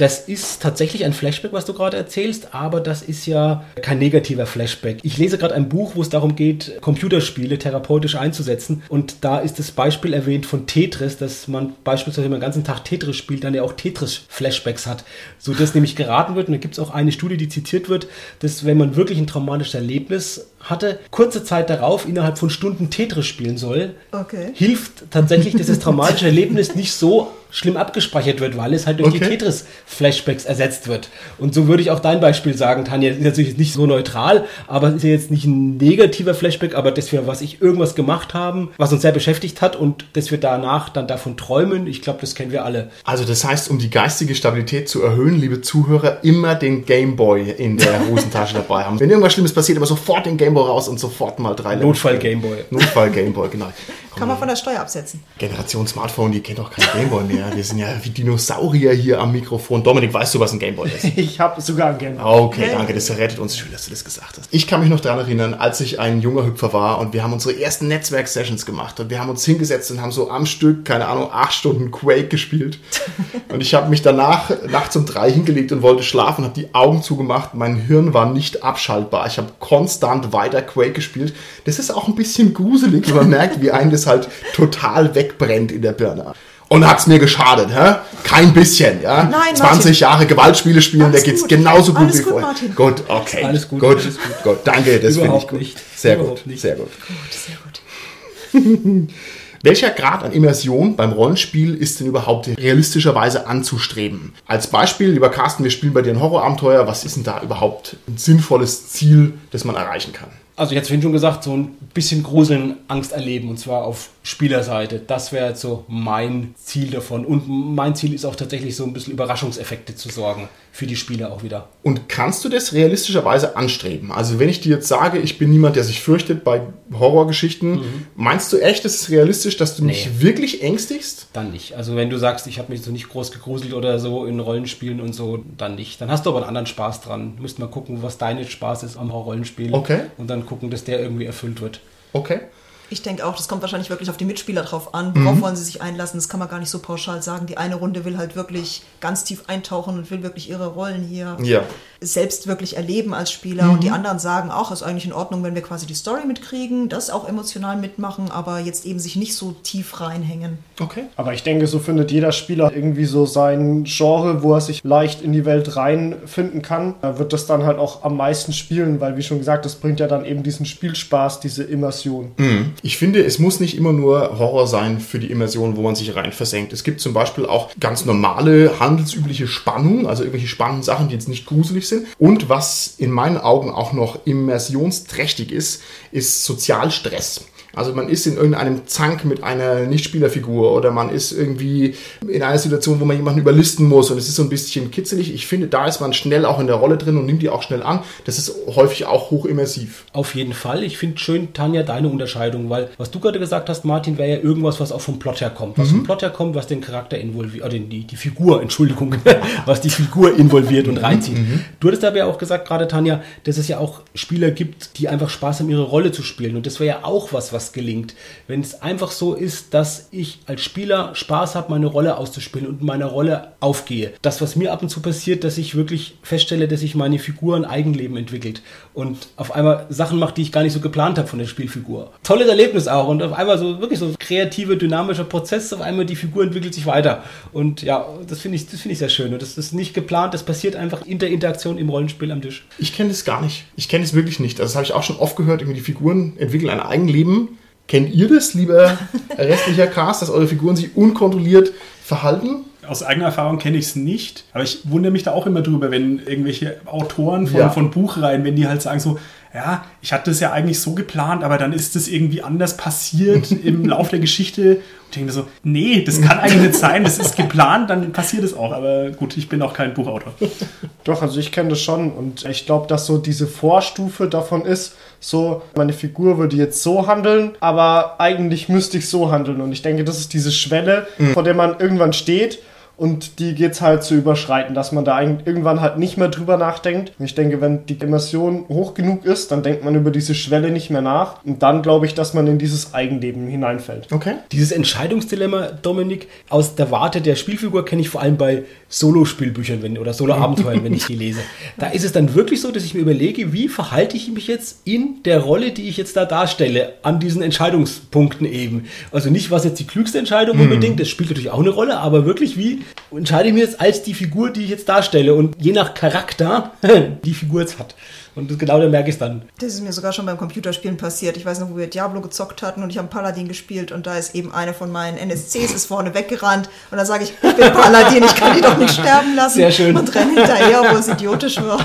Das ist tatsächlich ein Flashback, was du gerade erzählst, aber das ist ja kein negativer Flashback. Ich lese gerade ein Buch, wo es darum geht, Computerspiele therapeutisch einzusetzen. Und da ist das Beispiel erwähnt von Tetris, dass man beispielsweise, wenn man den ganzen Tag Tetris spielt, dann ja auch Tetris-Flashbacks hat. So dass nämlich geraten wird, und da gibt es auch eine Studie, die zitiert wird, dass wenn man wirklich ein traumatisches Erlebnis hatte, kurze Zeit darauf innerhalb von Stunden Tetris spielen soll, Okay. hilft tatsächlich, dass das traumatische Erlebnis nicht so schlimm abgespeichert wird, weil es halt durch die Okay. Tetris-Flashbacks ersetzt wird. Und so würde ich auch dein Beispiel sagen, Tanja, ist natürlich nicht so neutral, aber es ist ja jetzt nicht ein negativer Flashback, aber dass wir, was ich irgendwas gemacht haben, was uns sehr beschäftigt hat und dass wir danach dann davon träumen, ich glaube, das kennen wir alle. Also das heißt, um die geistige Stabilität zu erhöhen, liebe Zuhörer, immer den Gameboy in der Hosentasche dabei haben. Wenn irgendwas Schlimmes passiert, immer sofort den Gameboy raus und sofort mal drei Level Notfall. Gameboy. Notfall Gameboy, genau. Kann man von der Steuer absetzen. Generation Smartphone, die kennt doch kein Gameboy mehr. Wir sind ja wie Dinosaurier hier am Mikrofon. Dominik, weißt du, was ein Gameboy ist? Ich habe sogar ein Game. Okay, danke, das rettet uns. Schön, dass du das gesagt hast. Ich kann mich noch daran erinnern, als ich ein junger Hüpfer war und wir haben unsere ersten Netzwerk-Sessions gemacht und wir haben uns hingesetzt und haben so am Stück, keine Ahnung, acht Stunden Quake gespielt. Und ich habe mich danach nachts um drei hingelegt und wollte schlafen, habe die Augen zugemacht. Mein Hirn war nicht abschaltbar. Ich habe konstant weiter Quake gespielt. Das ist auch ein bisschen gruselig, wenn man merkt, wie einem das halt total wegbrennt in der Birne. Und hat's mir geschadet, hä? Kein bisschen, ja? Nein, 20 Martin. Jahre Gewaltspiele spielen, Alles da geht's gut. genauso gut Alles wie gut, vorher. Martin. Gut, okay. Alles gut, Gut, alles gut. Danke, das finde ich gut. nicht. Sehr Überhaupt gut, nicht. sehr gut. Gut, sehr gut. Welcher Grad an Immersion beim Rollenspiel ist denn überhaupt realistischerweise anzustreben? Als Beispiel, lieber Carsten, wir spielen bei dir ein Horrorabenteuer. Was ist denn da überhaupt ein sinnvolles Ziel, das man erreichen kann? Also ich hatte vorhin schon gesagt, so ein bisschen Gruseln, Angst erleben und zwar auf Spielerseite. Das wäre jetzt so mein Ziel davon. Und mein Ziel ist auch tatsächlich so ein bisschen Überraschungseffekte zu sorgen für die Spieler auch wieder. Und kannst du das realistischerweise anstreben? Also wenn ich dir jetzt sage, ich bin niemand, der sich fürchtet bei Horrorgeschichten, meinst du echt, es ist realistisch, dass du mich Nee. wirklich ängstigst? Dann nicht. Also wenn du sagst, ich habe mich so nicht groß gegruselt oder so in Rollenspielen und so, dann nicht. Dann hast du aber einen anderen Spaß dran. Du musst mal gucken, was dein Spaß ist am Rollenspiel. Okay. Und dann gucken, dass der irgendwie erfüllt wird. Okay. Ich denke auch, das kommt wahrscheinlich wirklich auf die Mitspieler drauf an. Worauf wollen sie sich einlassen? Das kann man gar nicht so pauschal sagen. Die eine Runde will halt wirklich ganz tief eintauchen und will wirklich ihre Rollen hier Ja. Selbst wirklich erleben als Spieler. Und die anderen sagen auch, ist eigentlich in Ordnung, wenn wir quasi die Story mitkriegen, das auch emotional mitmachen, aber jetzt eben sich nicht so tief reinhängen. Okay. Aber ich denke, so findet jeder Spieler irgendwie so sein Genre, wo er sich leicht in die Welt reinfinden kann. Er wird das dann halt auch am meisten spielen, weil wie schon gesagt, das bringt ja dann eben diesen Spielspaß, diese Immersion. Ich finde, es muss nicht immer nur Horror sein für die Immersion, wo man sich rein versenkt. Es gibt zum Beispiel auch ganz normale, handelsübliche Spannung, also irgendwelche spannenden Sachen, die jetzt nicht gruselig sind. Und was in meinen Augen auch noch immersionsträchtig ist, ist Sozialstress. Also man ist in irgendeinem Zank mit einer Nichtspielerfigur oder man ist irgendwie in einer Situation, wo man jemanden überlisten muss und es ist so ein bisschen kitzelig. Ich finde, da ist man schnell auch in der Rolle drin und nimmt die auch schnell an. Das ist häufig auch hochimmersiv. Auf jeden Fall. Ich finde schön, Tanja, deine Unterscheidung, weil was du gerade gesagt hast, Martin, wäre ja irgendwas, was auch vom Plot her kommt. Was vom Plot her kommt, was den Charakter involviert, oder die, die Figur, Entschuldigung, was die Figur involviert und reinzieht. Du hattest aber ja auch gesagt, gerade Tanja, dass es ja auch Spieler gibt, die einfach Spaß haben, ihre Rolle zu spielen. Und das wäre ja auch was, was was gelingt. Wenn es einfach so ist, dass ich als Spieler Spaß habe, meine Rolle auszuspielen und in meiner Rolle aufgehe. Das, was mir ab und zu passiert, dass ich wirklich feststelle, dass sich meine Figur ein Eigenleben entwickelt und auf einmal Sachen macht, die ich gar nicht so geplant habe von der Spielfigur. Tolles Erlebnis auch und auf einmal so wirklich so kreative, dynamischer Prozess, auf einmal die Figur entwickelt sich weiter. Und ja, das finde ich, das finde ich sehr schön. Und das ist nicht geplant, das passiert einfach in der Interaktion im Rollenspiel am Tisch. Ich kenne das gar nicht. Ich kenne es wirklich nicht. Also das habe ich auch schon oft gehört, irgendwie die Figuren entwickeln ein Eigenleben. Kennt ihr das, lieber restlicher Cast, dass eure Figuren sich unkontrolliert verhalten? Aus eigener Erfahrung kenne ich es nicht, aber ich wundere mich da auch immer drüber, wenn irgendwelche Autoren von, Ja. von Buchreihen, wenn die halt sagen so, ja, ich hatte das ja eigentlich so geplant, aber dann ist das irgendwie anders passiert im Lauf der Geschichte. Und ich denke mir so, nee, das kann eigentlich nicht sein, das ist geplant, dann passiert es auch. Aber gut, ich bin auch kein Buchautor. Doch, also ich kenne das schon und ich glaube, dass so diese Vorstufe davon ist, so, meine Figur würde jetzt so handeln, aber eigentlich müsste ich so handeln. Und ich denke, das ist diese Schwelle, vor der man irgendwann steht und die geht's halt zu überschreiten, dass man da irgendwann halt nicht mehr drüber nachdenkt. Und ich denke, wenn die Immersion hoch genug ist, dann denkt man über diese Schwelle nicht mehr nach. Und dann glaube ich, dass man in dieses Eigenleben hineinfällt. Okay. Dieses Entscheidungsdilemma, Dominik, aus der Warte der Spielfigur kenne ich vor allem bei Solo-Spielbüchern wenn, oder Solo-Abenteuern, wenn ich die lese. Da ist es dann wirklich so, dass ich mir überlege, wie verhalte ich mich jetzt in der Rolle, die ich jetzt da darstelle, an diesen Entscheidungspunkten eben. Also nicht, was jetzt die klügste Entscheidung unbedingt, das spielt natürlich auch eine Rolle, aber wirklich, wie entscheide ich mich jetzt als die Figur, die ich jetzt darstelle und je nach Charakter die Figur jetzt hat. Und das, genau da merke ich es dann. Das ist mir sogar schon beim Computerspielen passiert. Ich weiß noch, wo wir Diablo gezockt hatten und ich habe Paladin gespielt und da ist eben eine von meinen NSCs ist vorne weggerannt und da sage ich, ich bin Paladin, ich kann die doch nicht sterben lassen. Sehr schön. Und renne hinterher, wo es idiotisch war.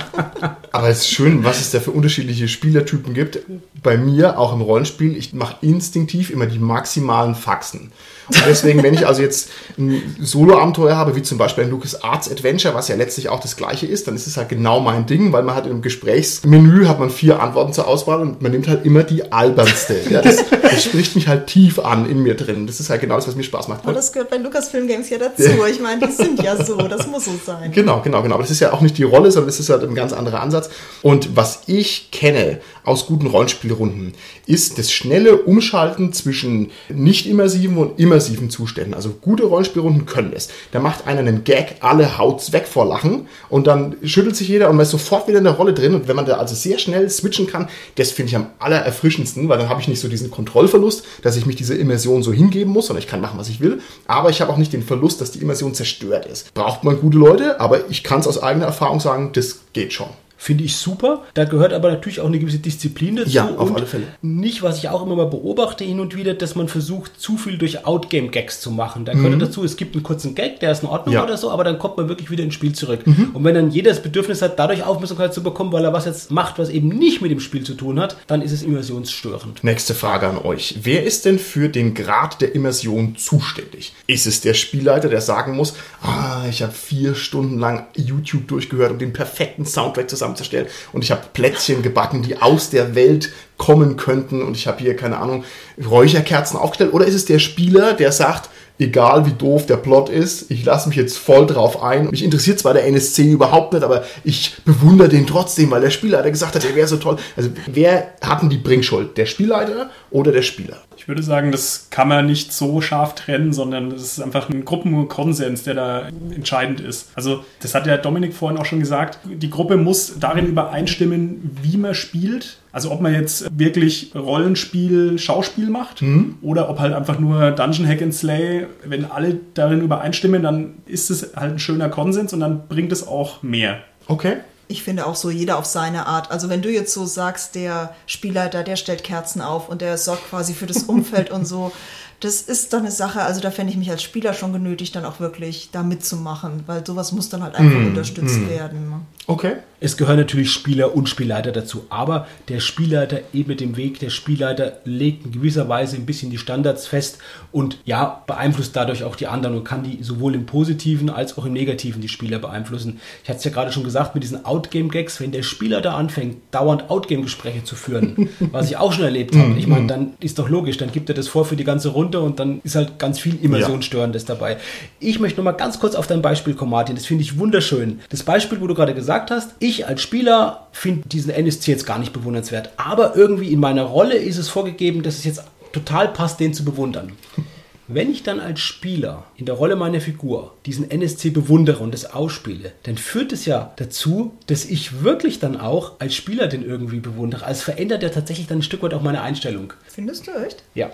Aber es ist schön, was es da für unterschiedliche Spielertypen gibt. Bei mir, auch im Rollenspiel, ich mache instinktiv immer die maximalen Faxen. Und deswegen, wenn ich also jetzt ein Solo-Abenteuer habe, wie zum Beispiel ein Lucas Arts Adventure, was ja letztlich auch das gleiche ist, dann ist es halt genau mein Ding, weil man hat im Gesprächsmenü hat man vier Antworten zur Auswahl und man nimmt halt immer die albernste. Ja, das, das spricht mich halt tief an in mir drin. Das ist halt genau das, was mir Spaß macht. Aber das gehört bei Lucasfilm Games ja dazu. Ich meine, die sind ja so, das muss so sein. Genau, genau, genau. Aber das ist ja auch nicht die Rolle, sondern das ist halt ein ganz anderer Ansatz. Und was ich kenne aus guten Rollenspielrunden, ist das schnelle Umschalten zwischen nicht immersiven und immersiven Zuständen. Also gute Rollenspielrunden können das. Da macht einer einen Gag, alle haut's weg vor Lachen und dann schüttelt sich jeder und man ist sofort wieder in der Rolle drin. Und wenn man da also sehr schnell switchen kann, das finde ich am allererfrischendsten, weil dann habe ich nicht so diesen Kontrollverlust, dass ich mich diese Immersion so hingeben muss, sondern ich kann machen, was ich will. Aber ich habe auch nicht den Verlust, dass die Immersion zerstört ist. Braucht man gute Leute, aber ich kann es aus eigener Erfahrung sagen, das geht schon. Finde ich super. Da gehört aber natürlich auch eine gewisse Disziplin dazu. Ja, auf und alle Fälle. Nicht, was ich auch immer mal beobachte hin und wieder, dass man versucht, zu viel durch Outgame-Gags zu machen. Da gehört dazu, es gibt einen kurzen Gag, der ist in Ordnung Mhm. Ja. Mhm. oder so, aber dann kommt man wirklich wieder ins Spiel zurück. Und wenn dann jeder das Bedürfnis hat, dadurch Aufmerksamkeit zu bekommen, weil er was jetzt macht, was eben nicht mit dem Spiel zu tun hat, dann ist es immersionsstörend. Nächste Frage an euch. Wer ist denn für den Grad der Immersion zuständig? Ist es der Spielleiter, der sagen muss, ah, ich habe vier Stunden lang YouTube durchgehört, um den perfekten Soundtrack zusammenzustellen und ich habe Plätzchen gebacken, die aus der Welt kommen könnten und ich habe hier, keine Ahnung, Räucherkerzen aufgestellt? Oder ist es der Spieler, der sagt, egal wie doof der Plot ist, ich lasse mich jetzt voll drauf ein. Mich interessiert zwar der NSC überhaupt nicht, aber ich bewundere den trotzdem, weil der Spielleiter gesagt hat, er wäre so toll. Also wer hat denn die Bringschuld? Der Spielleiter oder der Spieler? Ich würde sagen, das kann man nicht so scharf trennen, sondern das ist einfach ein Gruppenkonsens, der da entscheidend ist. Also, das hat ja Dominik vorhin auch schon gesagt, die Gruppe muss darin übereinstimmen, wie man spielt. Also ob man jetzt wirklich Rollenspiel, Schauspiel macht oder ob halt einfach nur Dungeon Hack and Slay, wenn alle darin übereinstimmen, dann ist es halt ein schöner Konsens und dann bringt es auch mehr. Okay. Ich finde auch so jeder auf seine Art. Also wenn du jetzt so sagst, der Spielleiter, der stellt Kerzen auf und der sorgt quasi für das Umfeld und so, das ist dann eine Sache, also da fände ich mich als Spieler schon genötigt, dann auch wirklich da mitzumachen, weil sowas muss dann halt einfach unterstützt werden. Okay. Es gehören natürlich Spieler und Spielleiter dazu, aber der Spielleiter ebnet den Weg, der Spielleiter legt in gewisser Weise ein bisschen die Standards fest und ja, beeinflusst dadurch auch die anderen und kann die sowohl im Positiven als auch im Negativen die Spieler beeinflussen. Ich hatte es ja gerade schon gesagt mit diesen Outgame-Gags, wenn der Spieler da anfängt, dauernd Outgame-Gespräche zu führen, was ich auch schon erlebt habe. Ich meine, dann ist doch logisch, dann gibt er das vor für die ganze Runde und dann ist halt ganz viel Immersionsstörendes dabei. Ich möchte noch mal ganz kurz auf dein Beispiel kommen, Martin, das finde ich wunderschön. Das Beispiel, wo du gerade gesagt hast, ich als Spieler finde diesen NSC jetzt gar nicht bewundernswert, aber irgendwie in meiner Rolle ist es vorgegeben, dass es jetzt total passt, den zu bewundern. Wenn ich dann als Spieler in der Rolle meiner Figur diesen NSC bewundere und das ausspiele, dann führt es ja dazu, dass ich wirklich dann auch als Spieler den irgendwie bewundere. Also es verändert ja tatsächlich dann ein Stück weit auch meine Einstellung. Findest du echt? Ja.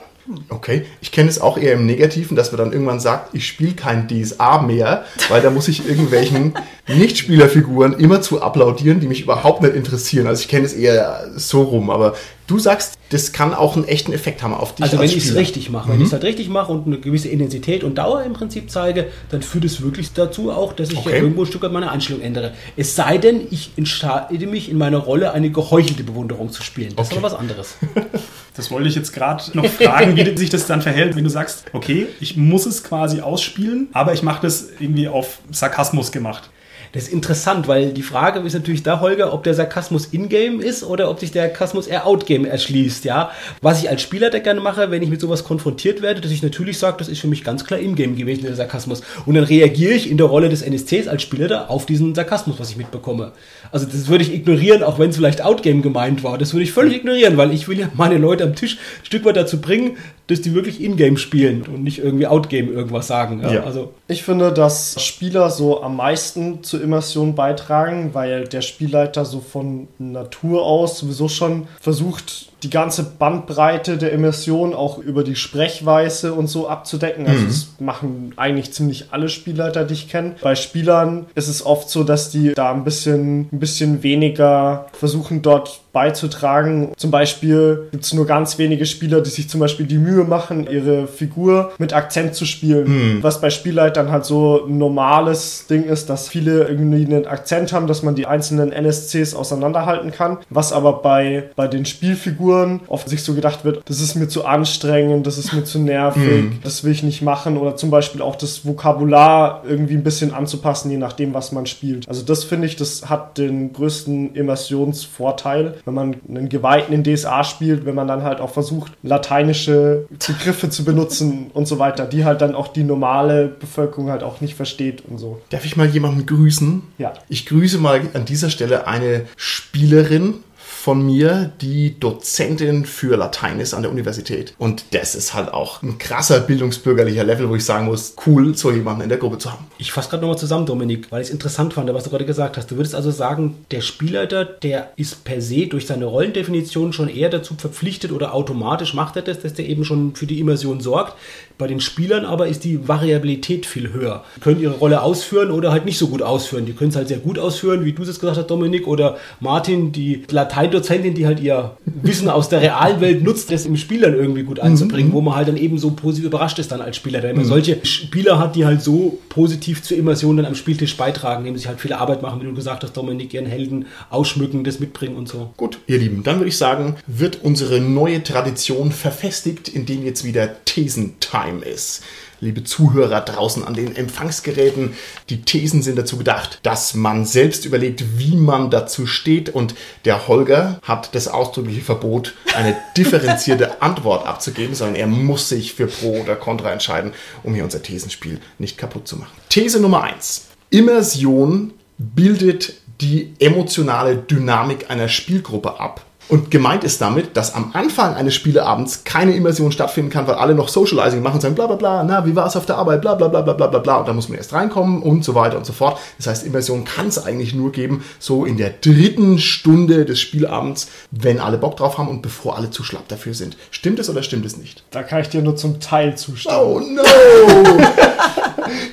Okay, ich kenne es auch eher im Negativen, dass man dann irgendwann sagt, ich spiele kein DSA mehr, weil da muss ich irgendwelchen Nichtspielerfiguren immer zu applaudieren, die mich überhaupt nicht interessieren. Also ich kenne es eher so rum, aber du sagst, das kann auch einen echten Effekt haben auf dich Also wenn ich es richtig mache, wenn ich es halt richtig mache und eine gewisse Intensität und Dauer im Prinzip zeige, dann führt es wirklich dazu auch, dass ich Okay. ja irgendwo ein Stück weit meine Einstellung ändere. Es sei denn, ich entscheide mich in meiner Rolle eine geheuchelte Bewunderung zu spielen. Das Okay. ist aber was anderes. Das wollte ich jetzt gerade noch fragen, wie sich das dann verhält, wenn du sagst, okay, ich muss es quasi ausspielen, aber ich mache das irgendwie auf Sarkasmus gemacht. Das ist interessant, weil die Frage ist natürlich da, Holger, ob der Sarkasmus in-game ist oder ob sich der Sarkasmus eher out-game erschließt, ja. Was ich als Spieler da gerne mache, wenn ich mit sowas konfrontiert werde, dass ich natürlich sage, das ist für mich ganz klar in-game gewesen, der Sarkasmus. Und dann reagiere ich in der Rolle des NSCs als Spieler da auf diesen Sarkasmus, was ich mitbekomme. Also das würde ich ignorieren, auch wenn es vielleicht out-game gemeint war. Das würde ich völlig ignorieren, weil ich will ja meine Leute am Tisch ein Stück weit dazu bringen, dass die wirklich in-game spielen und nicht irgendwie out-game irgendwas sagen. Ja, Ja. Also Ich finde, dass Spieler so am meisten zur Immersion beitragen, weil der Spielleiter so von Natur aus sowieso schon versucht, die ganze Bandbreite der Immersion auch über die Sprechweise und so abzudecken. Also das machen eigentlich ziemlich alle Spielleiter, die ich kenne. Bei Spielern ist es oft so, dass die da ein bisschen, ein bisschen weniger versuchen dort beizutragen. Zum Beispiel gibt es nur ganz wenige Spieler, die sich zum Beispiel die Mühe machen, ihre Figur mit Akzent zu spielen. Was bei Spielleitern halt so ein normales Ding ist, dass viele irgendwie einen Akzent haben, dass man die einzelnen NSCs auseinanderhalten kann. Was aber bei, bei den Spielfiguren oft sich so gedacht wird, das ist mir zu anstrengend, das ist mir zu nervig, das will ich nicht machen. Oder zum Beispiel auch das Vokabular irgendwie ein bisschen anzupassen, je nachdem, was man spielt. Also das finde ich, das hat den größten Immersionsvorteil, wenn man einen Geweihten in DSA spielt, wenn man dann halt auch versucht, lateinische Begriffe zu benutzen und so weiter, die halt dann auch die normale Bevölkerung halt auch nicht versteht und so. Darf ich mal jemanden grüßen? Ja. Ich grüße mal an dieser Stelle eine Spielerin von mir, die Dozentin für Latein ist an der Universität. Und das ist halt auch ein krasser bildungsbürgerlicher Level, wo ich sagen muss, cool, so jemanden in der Gruppe zu haben. Ich fasse gerade nochmal zusammen, Dominik, weil ich es interessant fand, was du gerade gesagt hast. Du würdest also sagen, der Spielleiter, der ist per se durch seine Rollendefinition schon eher dazu verpflichtet oder automatisch macht er das, dass der eben schon für die Immersion sorgt. Bei den Spielern aber ist die Variabilität viel höher. Die können ihre Rolle ausführen oder halt nicht so gut ausführen. Die können es halt sehr gut ausführen, wie du es jetzt gesagt hast, Dominik, oder Martin, die Lateindozentin, die halt ihr Wissen aus der realen Welt nutzt, das im Spiel dann irgendwie gut einzubringen, wo man halt dann eben so positiv überrascht ist dann als Spieler, der immer solche Spieler hat, die halt so positiv zur Immersion dann am Spieltisch beitragen, indem sie halt viel Arbeit machen, wie du gesagt hast, Dominik, ihren Helden ausschmücken, das mitbringen und so. Gut, ihr Lieben, dann würde ich sagen, wird unsere neue Tradition verfestigt, indem jetzt wieder Thesentime ist. Liebe Zuhörer draußen an den Empfangsgeräten, die Thesen sind dazu gedacht, dass man selbst überlegt, wie man dazu steht und der Holger hat das ausdrückliche Verbot, eine differenzierte Antwort abzugeben, sondern er muss sich für Pro oder Contra entscheiden, um hier unser Thesenspiel nicht kaputt zu machen. These Nummer eins: Immersion bildet die emotionale Dynamik einer Spielgruppe ab. Und gemeint ist damit, dass am Anfang eines Spieleabends keine Immersion stattfinden kann, weil alle noch Socializing machen und sagen, bla bla bla, na, wie war es auf der Arbeit, bla bla bla bla bla bla bla. Und da muss man erst reinkommen und so weiter und so fort. Das heißt, Immersion kann es eigentlich nur geben, so in der dritten Stunde des Spielabends, wenn alle Bock drauf haben und bevor alle zu schlapp dafür sind. Stimmt es oder stimmt es nicht? Da kann ich dir nur zum Teil zustimmen. Oh no!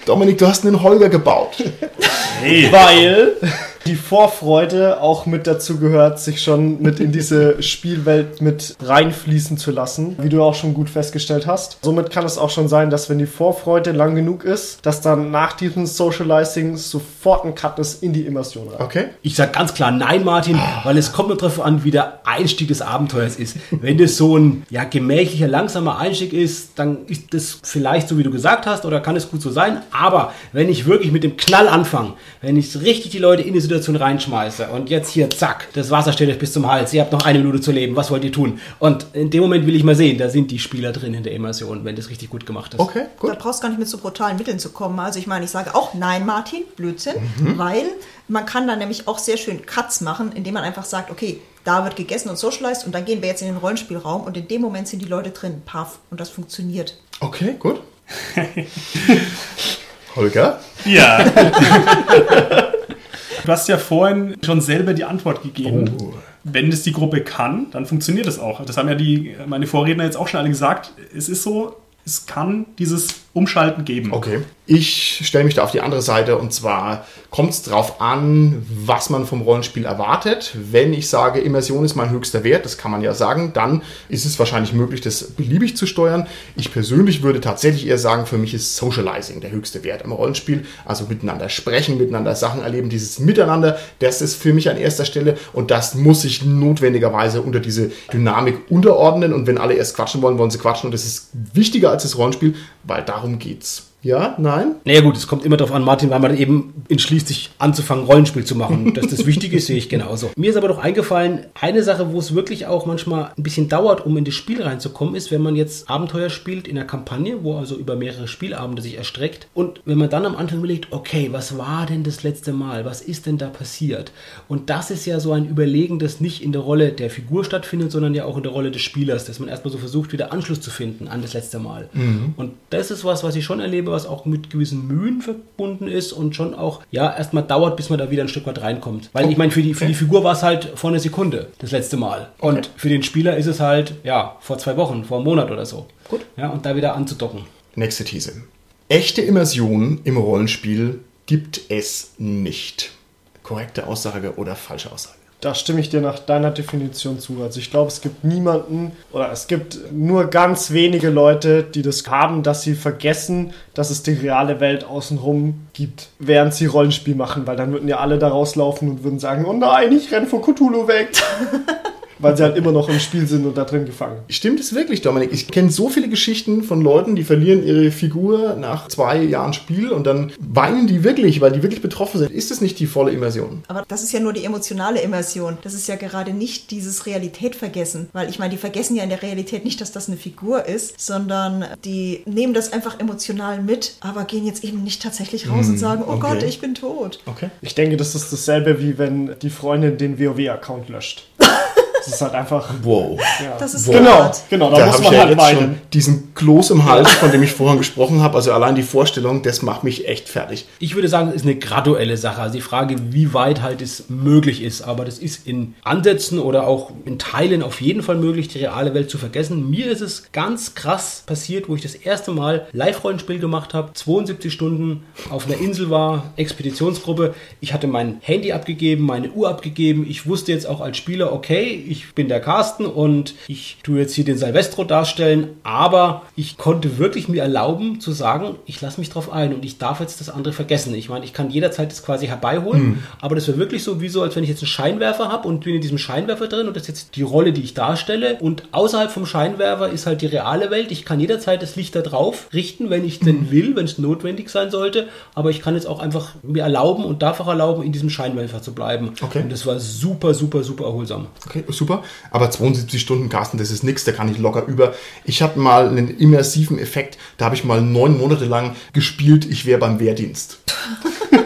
Dominik, du hast einen Holger gebaut. Weil die Vorfreude auch mit dazu gehört, sich schon mit in diese Spielwelt mit reinfließen zu lassen, wie du auch schon gut festgestellt hast. Somit kann es auch schon sein, dass wenn die Vorfreude lang genug ist, dass dann nach diesem Socializing sofort ein Cut ist in die Immersion rein. Okay? Ich sag ganz klar nein, Martin, weil es kommt nur darauf an, wie der Einstieg des Abenteuers ist. Wenn das so ein ja, gemächlicher, langsamer Einstieg ist, dann ist das vielleicht so, wie du gesagt hast, oder kann es gut so sein. Aber wenn ich wirklich mit dem Knall anfange, wenn ich richtig die Leute in die Situation reinschmeiße und jetzt hier, zack, das Wasser steht euch bis zum Hals, ihr habt noch eine Minute zu leben, was wollt ihr tun? Und in dem Moment will ich mal sehen, da sind die Spieler drin in der Immersion, wenn das richtig gut gemacht ist. Okay, Da gut. brauchst du gar nicht mit so brutalen Mitteln zu kommen. Also ich meine, ich sage auch nein, Martin, Blödsinn, Mhm. weil man kann dann nämlich auch sehr schön Cuts machen, indem man einfach sagt, okay, da wird gegessen und socialized und dann gehen wir jetzt in den Rollenspielraum und in dem Moment sind die Leute drin, paff, und das funktioniert. Okay, gut. Holger? Ja. du hast ja vorhin schon selber die Antwort gegeben. Oh. Wenn das die Gruppe kann, dann funktioniert es auch. Das haben ja die, meine Vorredner jetzt auch schon alle gesagt. Es ist so, es kann dieses Umschalten geben. Okay. Ich stelle mich da auf die andere Seite und zwar kommt es darauf an, was man vom Rollenspiel erwartet. Wenn ich sage, Immersion ist mein höchster Wert, das kann man ja sagen, dann ist es wahrscheinlich möglich, das beliebig zu steuern. Ich persönlich würde tatsächlich eher sagen, für mich ist Socializing der höchste Wert im Rollenspiel. Also miteinander sprechen, miteinander Sachen erleben, dieses Miteinander, das ist für mich an erster Stelle und das muss sich notwendigerweise unter diese Dynamik unterordnen. Und wenn alle erst quatschen wollen, wollen sie quatschen und das ist wichtiger als das Rollenspiel, weil darum geht's. Ja, nein? Naja gut, es kommt immer darauf an, Martin, weil man eben entschließt, sich anzufangen, Rollenspiel zu machen. Dass das wichtig ist, sehe ich genauso. Mir ist aber doch eingefallen, eine Sache, wo es wirklich auch manchmal ein bisschen dauert, um in das Spiel reinzukommen, ist, wenn man jetzt Abenteuer spielt in einer Kampagne, wo also über mehrere Spielabende sich erstreckt. Und wenn man dann am Anfang überlegt, okay, was war denn das letzte Mal? Was ist denn da passiert? Und das ist ja so ein Überlegen, das nicht in der Rolle der Figur stattfindet, sondern ja auch in der Rolle des Spielers, dass man erstmal so versucht, wieder Anschluss zu finden an das letzte Mal. Und das ist was, was ich schon erlebe, was auch mit gewissen Mühen verbunden ist und schon auch, ja, erstmal dauert, bis man da wieder ein Stück weit reinkommt. Weil ich meine, für die, für die Figur war es halt vor einer Sekunde das letzte Mal. Und für den Spieler ist es halt, ja, vor zwei Wochen, vor einem Monat oder so. Gut. Ja, und da wieder anzudocken. Nächste These. Echte Immersion im Rollenspiel gibt es nicht. Korrekte Aussage oder falsche Aussage? Da stimme ich dir nach deiner Definition zu. Also ich glaube, es gibt niemanden oder es gibt nur ganz wenige Leute, die das haben, dass sie vergessen, dass es die reale Welt außenrum gibt, während sie Rollenspiel machen, weil dann würden ja alle da rauslaufen und würden sagen, oh nein, ich renne vor Cthulhu weg. weil sie halt immer noch im Spiel sind und da drin gefangen. Stimmt es wirklich, Dominik? Ich kenne so viele Geschichten von Leuten, die verlieren ihre Figur nach zwei Jahren Spiel und dann weinen die wirklich, weil die wirklich betroffen sind. Ist das nicht die volle Immersion? Aber das ist ja nur die emotionale Immersion. Das ist ja gerade nicht dieses Realität vergessen. Weil ich meine, die vergessen ja in der Realität nicht, dass das eine Figur ist, sondern die nehmen das einfach emotional mit, aber gehen jetzt eben nicht tatsächlich raus und sagen, oh okay. Gott, ich bin tot. Okay. Ich denke, das ist dasselbe, wie wenn die Freundin den WoW-Account löscht. Das ist halt einfach. Wow. Ja. Das ist Genau, hart. genau, da, Da muss habe man ich ja halt jetzt weinen. schon diesen Kloß im Hals, von dem ich vorhin gesprochen habe. Also allein die Vorstellung, das macht mich echt fertig. Ich würde sagen, es ist eine graduelle Sache. Also die Frage, wie weit halt es möglich ist. Aber das ist in Ansätzen oder auch in Teilen auf jeden Fall möglich, die reale Welt zu vergessen. Mir ist es ganz krass passiert, wo ich das erste Mal Live-Rollenspiel gemacht habe, 72 Stunden auf einer Insel war, Expeditionsgruppe. Ich hatte mein Handy abgegeben, meine Uhr abgegeben. Ich wusste jetzt auch als Spieler, okay, ich bin der Carsten und ich tue jetzt hier den Silvestro darstellen, aber ich konnte wirklich mir erlauben zu sagen, ich lasse mich drauf ein und ich darf jetzt das andere vergessen. Ich meine, ich kann jederzeit das quasi herbeiholen, aber das wäre wirklich so, wie so, als wenn ich jetzt einen Scheinwerfer habe und bin in diesem Scheinwerfer drin und das ist jetzt die Rolle, die ich darstelle und außerhalb vom Scheinwerfer ist halt die reale Welt. Ich kann jederzeit das Licht da drauf richten, wenn ich denn will, wenn es notwendig sein sollte, aber ich kann jetzt auch einfach mir erlauben und darf auch erlauben, in diesem Scheinwerfer zu bleiben. Okay. Und das war super, super, super erholsam. Okay, super. Aber 72 Stunden, Carsten, das ist nichts, da kann ich locker über. Ich habe mal einen immersiven Effekt, da habe ich mal neun Monate lang gespielt, ich wäre beim Wehrdienst.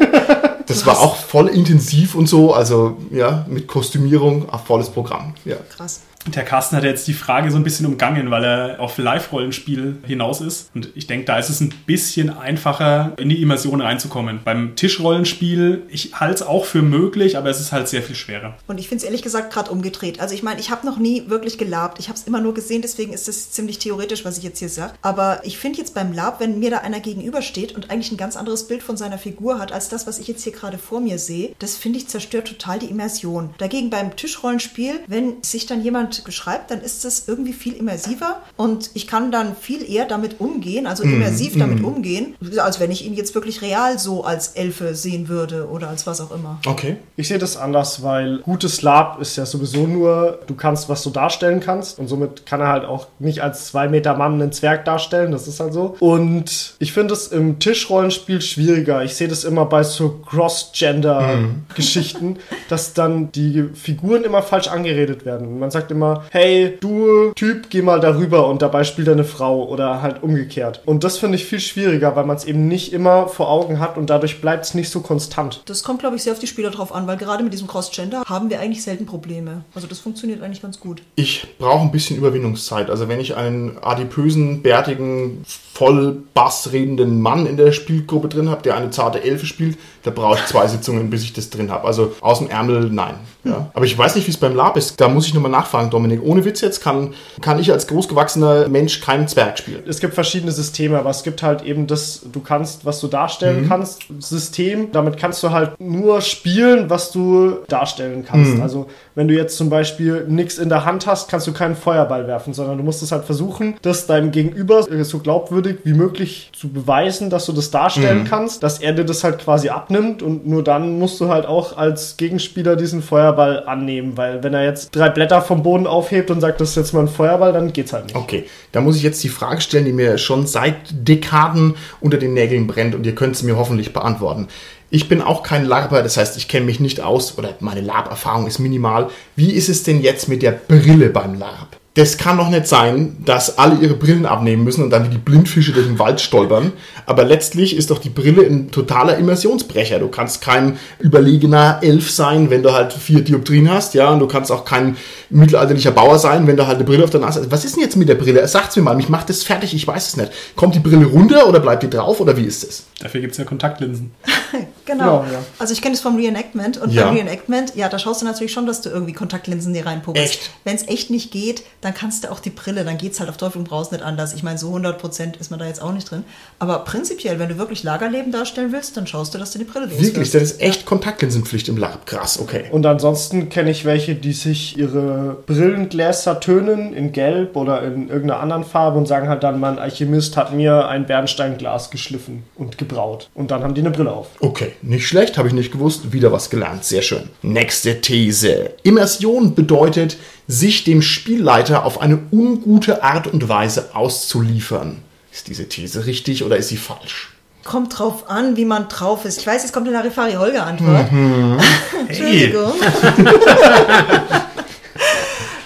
Das war auch voll intensiv und so, also ja, mit Kostümierung, auch volles Programm. Ja. Krass. Der Carsten hat jetzt die Frage so ein bisschen umgangen, weil er auf Live-Rollenspiel hinaus ist. Und ich denke, da ist es ein bisschen einfacher, in die Immersion reinzukommen. Beim Tischrollenspiel, ich halte es auch für möglich, aber es ist halt sehr viel schwerer. Und ich finde es ehrlich gesagt gerade umgedreht. Also ich meine, ich habe noch nie wirklich gelabt. Ich habe es immer nur gesehen, deswegen ist das ziemlich theoretisch, was ich jetzt hier sage. Aber ich finde jetzt beim Lab, wenn mir da einer gegenübersteht und eigentlich ein ganz anderes Bild von seiner Figur hat, als das, was ich jetzt hier gerade vor mir sehe, das finde ich zerstört total die Immersion. Dagegen beim Tischrollenspiel, wenn sich dann jemand beschreibt, dann ist das irgendwie viel immersiver und ich kann dann viel eher damit umgehen, also immersiv damit umgehen, als wenn ich ihn jetzt wirklich real so als Elfe sehen würde oder als was auch immer. Okay. Ich sehe das anders, weil gutes Lab ist ja sowieso nur, du kannst, was du darstellen kannst. Und somit kann er halt auch nicht als zwei Meter Mann einen Zwerg darstellen. Das ist halt so. Und ich finde es im Tischrollenspiel schwieriger. Ich sehe das immer bei so Cross-Gender-Geschichten, dass dann die Figuren immer falsch angeredet werden. Man sagt immer, immer, hey, du Typ, geh mal darüber und dabei spielt er eine Frau oder halt umgekehrt. Und das finde ich viel schwieriger, weil man es eben nicht immer vor Augen hat und dadurch bleibt es nicht so konstant. Das kommt, glaube ich, sehr auf die Spieler drauf an, weil gerade mit diesem Cross-Gender haben wir eigentlich selten Probleme. Also das funktioniert eigentlich ganz gut. Ich brauche ein bisschen Überwindungszeit. Also wenn ich einen adipösen, bärtigen, voll bassredenden Mann in der Spielgruppe drin habe, der eine zarte Elfe spielt, da brauche ich zwei Sitzungen, bis ich das drin habe. Also aus dem Ärmel, nein. Ja. Aber ich weiß nicht, wie es beim Lab ist. Da muss ich nochmal nachfragen, Dominik. Ohne Witz jetzt kann, kann ich als großgewachsener Mensch keinen Zwerg spielen. Es gibt verschiedene Systeme, aber es gibt halt eben das, du kannst, was du darstellen kannst, System. Damit kannst du halt nur spielen, was du darstellen kannst. Also wenn du jetzt zum Beispiel nichts in der Hand hast, kannst du keinen Feuerball werfen, sondern du musst es halt versuchen, das deinem Gegenüber so glaubwürdig wie möglich zu beweisen, dass du das darstellen kannst, dass er dir das halt quasi abnimmt und nur dann musst du halt auch als Gegenspieler diesen Feuerball annehmen, weil wenn er jetzt drei Blätter vom Boden aufhebt und sagt, das ist jetzt mal ein Feuerball, dann geht's halt nicht. Okay, da muss ich jetzt die Frage stellen, die mir schon seit Dekaden unter den Nägeln brennt und ihr könnt sie mir hoffentlich beantworten. Ich bin auch kein Larper, das heißt, ich kenne mich nicht aus oder meine Lab-Erfahrung ist minimal. Wie ist es denn jetzt mit der Brille beim Lab? Das kann doch nicht sein, dass alle ihre Brillen abnehmen müssen und dann wie die Blindfische durch den Wald stolpern. Aber letztlich ist doch die Brille ein totaler Immersionsbrecher. Du kannst kein überlegener Elf sein, wenn du halt vier Dioptrien hast, ja, und du kannst auch kein mittelalterlicher Bauer sein, wenn du halt eine Brille auf der Nase hast. Was ist denn jetzt mit der Brille? Sagt's mir mal, mich macht das fertig, ich weiß es nicht. Kommt die Brille runter oder bleibt die drauf oder wie ist es? Dafür gibt es ja Kontaktlinsen. Genau. Ja, ja. Also ich kenne es vom Reenactment und Ja. beim Reenactment, ja, da schaust du natürlich schon, dass du irgendwie Kontaktlinsen dir reinpuppst. Wenn es echt nicht geht, dann kannst du auch die Brille, dann geht's halt auf Teufel und Braus nicht anders. Ich meine, so 100% ist man da jetzt auch nicht drin. Aber prinzipiell, wenn du wirklich Lagerleben darstellen willst, dann schaust du, dass du die Brille Wirklich, loswirst. das ist echt Kontaktlinsenpflicht im Lab. Krass, okay. Und ansonsten kenne ich welche, die sich ihre Brillengläser tönen in Gelb oder in irgendeiner anderen Farbe und sagen halt dann, mein Alchemist hat mir ein Bernsteinglas geschliffen und gebraut. Und dann haben die eine Brille auf. Okay, nicht schlecht, habe ich nicht gewusst. Wieder was gelernt, sehr schön. Nächste These. Immersion bedeutet, sich dem Spielleiter auf eine ungute Art und Weise auszuliefern. Ist diese These richtig oder ist sie falsch? Kommt drauf an, wie man drauf ist. Ich weiß, jetzt kommt eine Larifari-Holger-Antwort. Entschuldigung.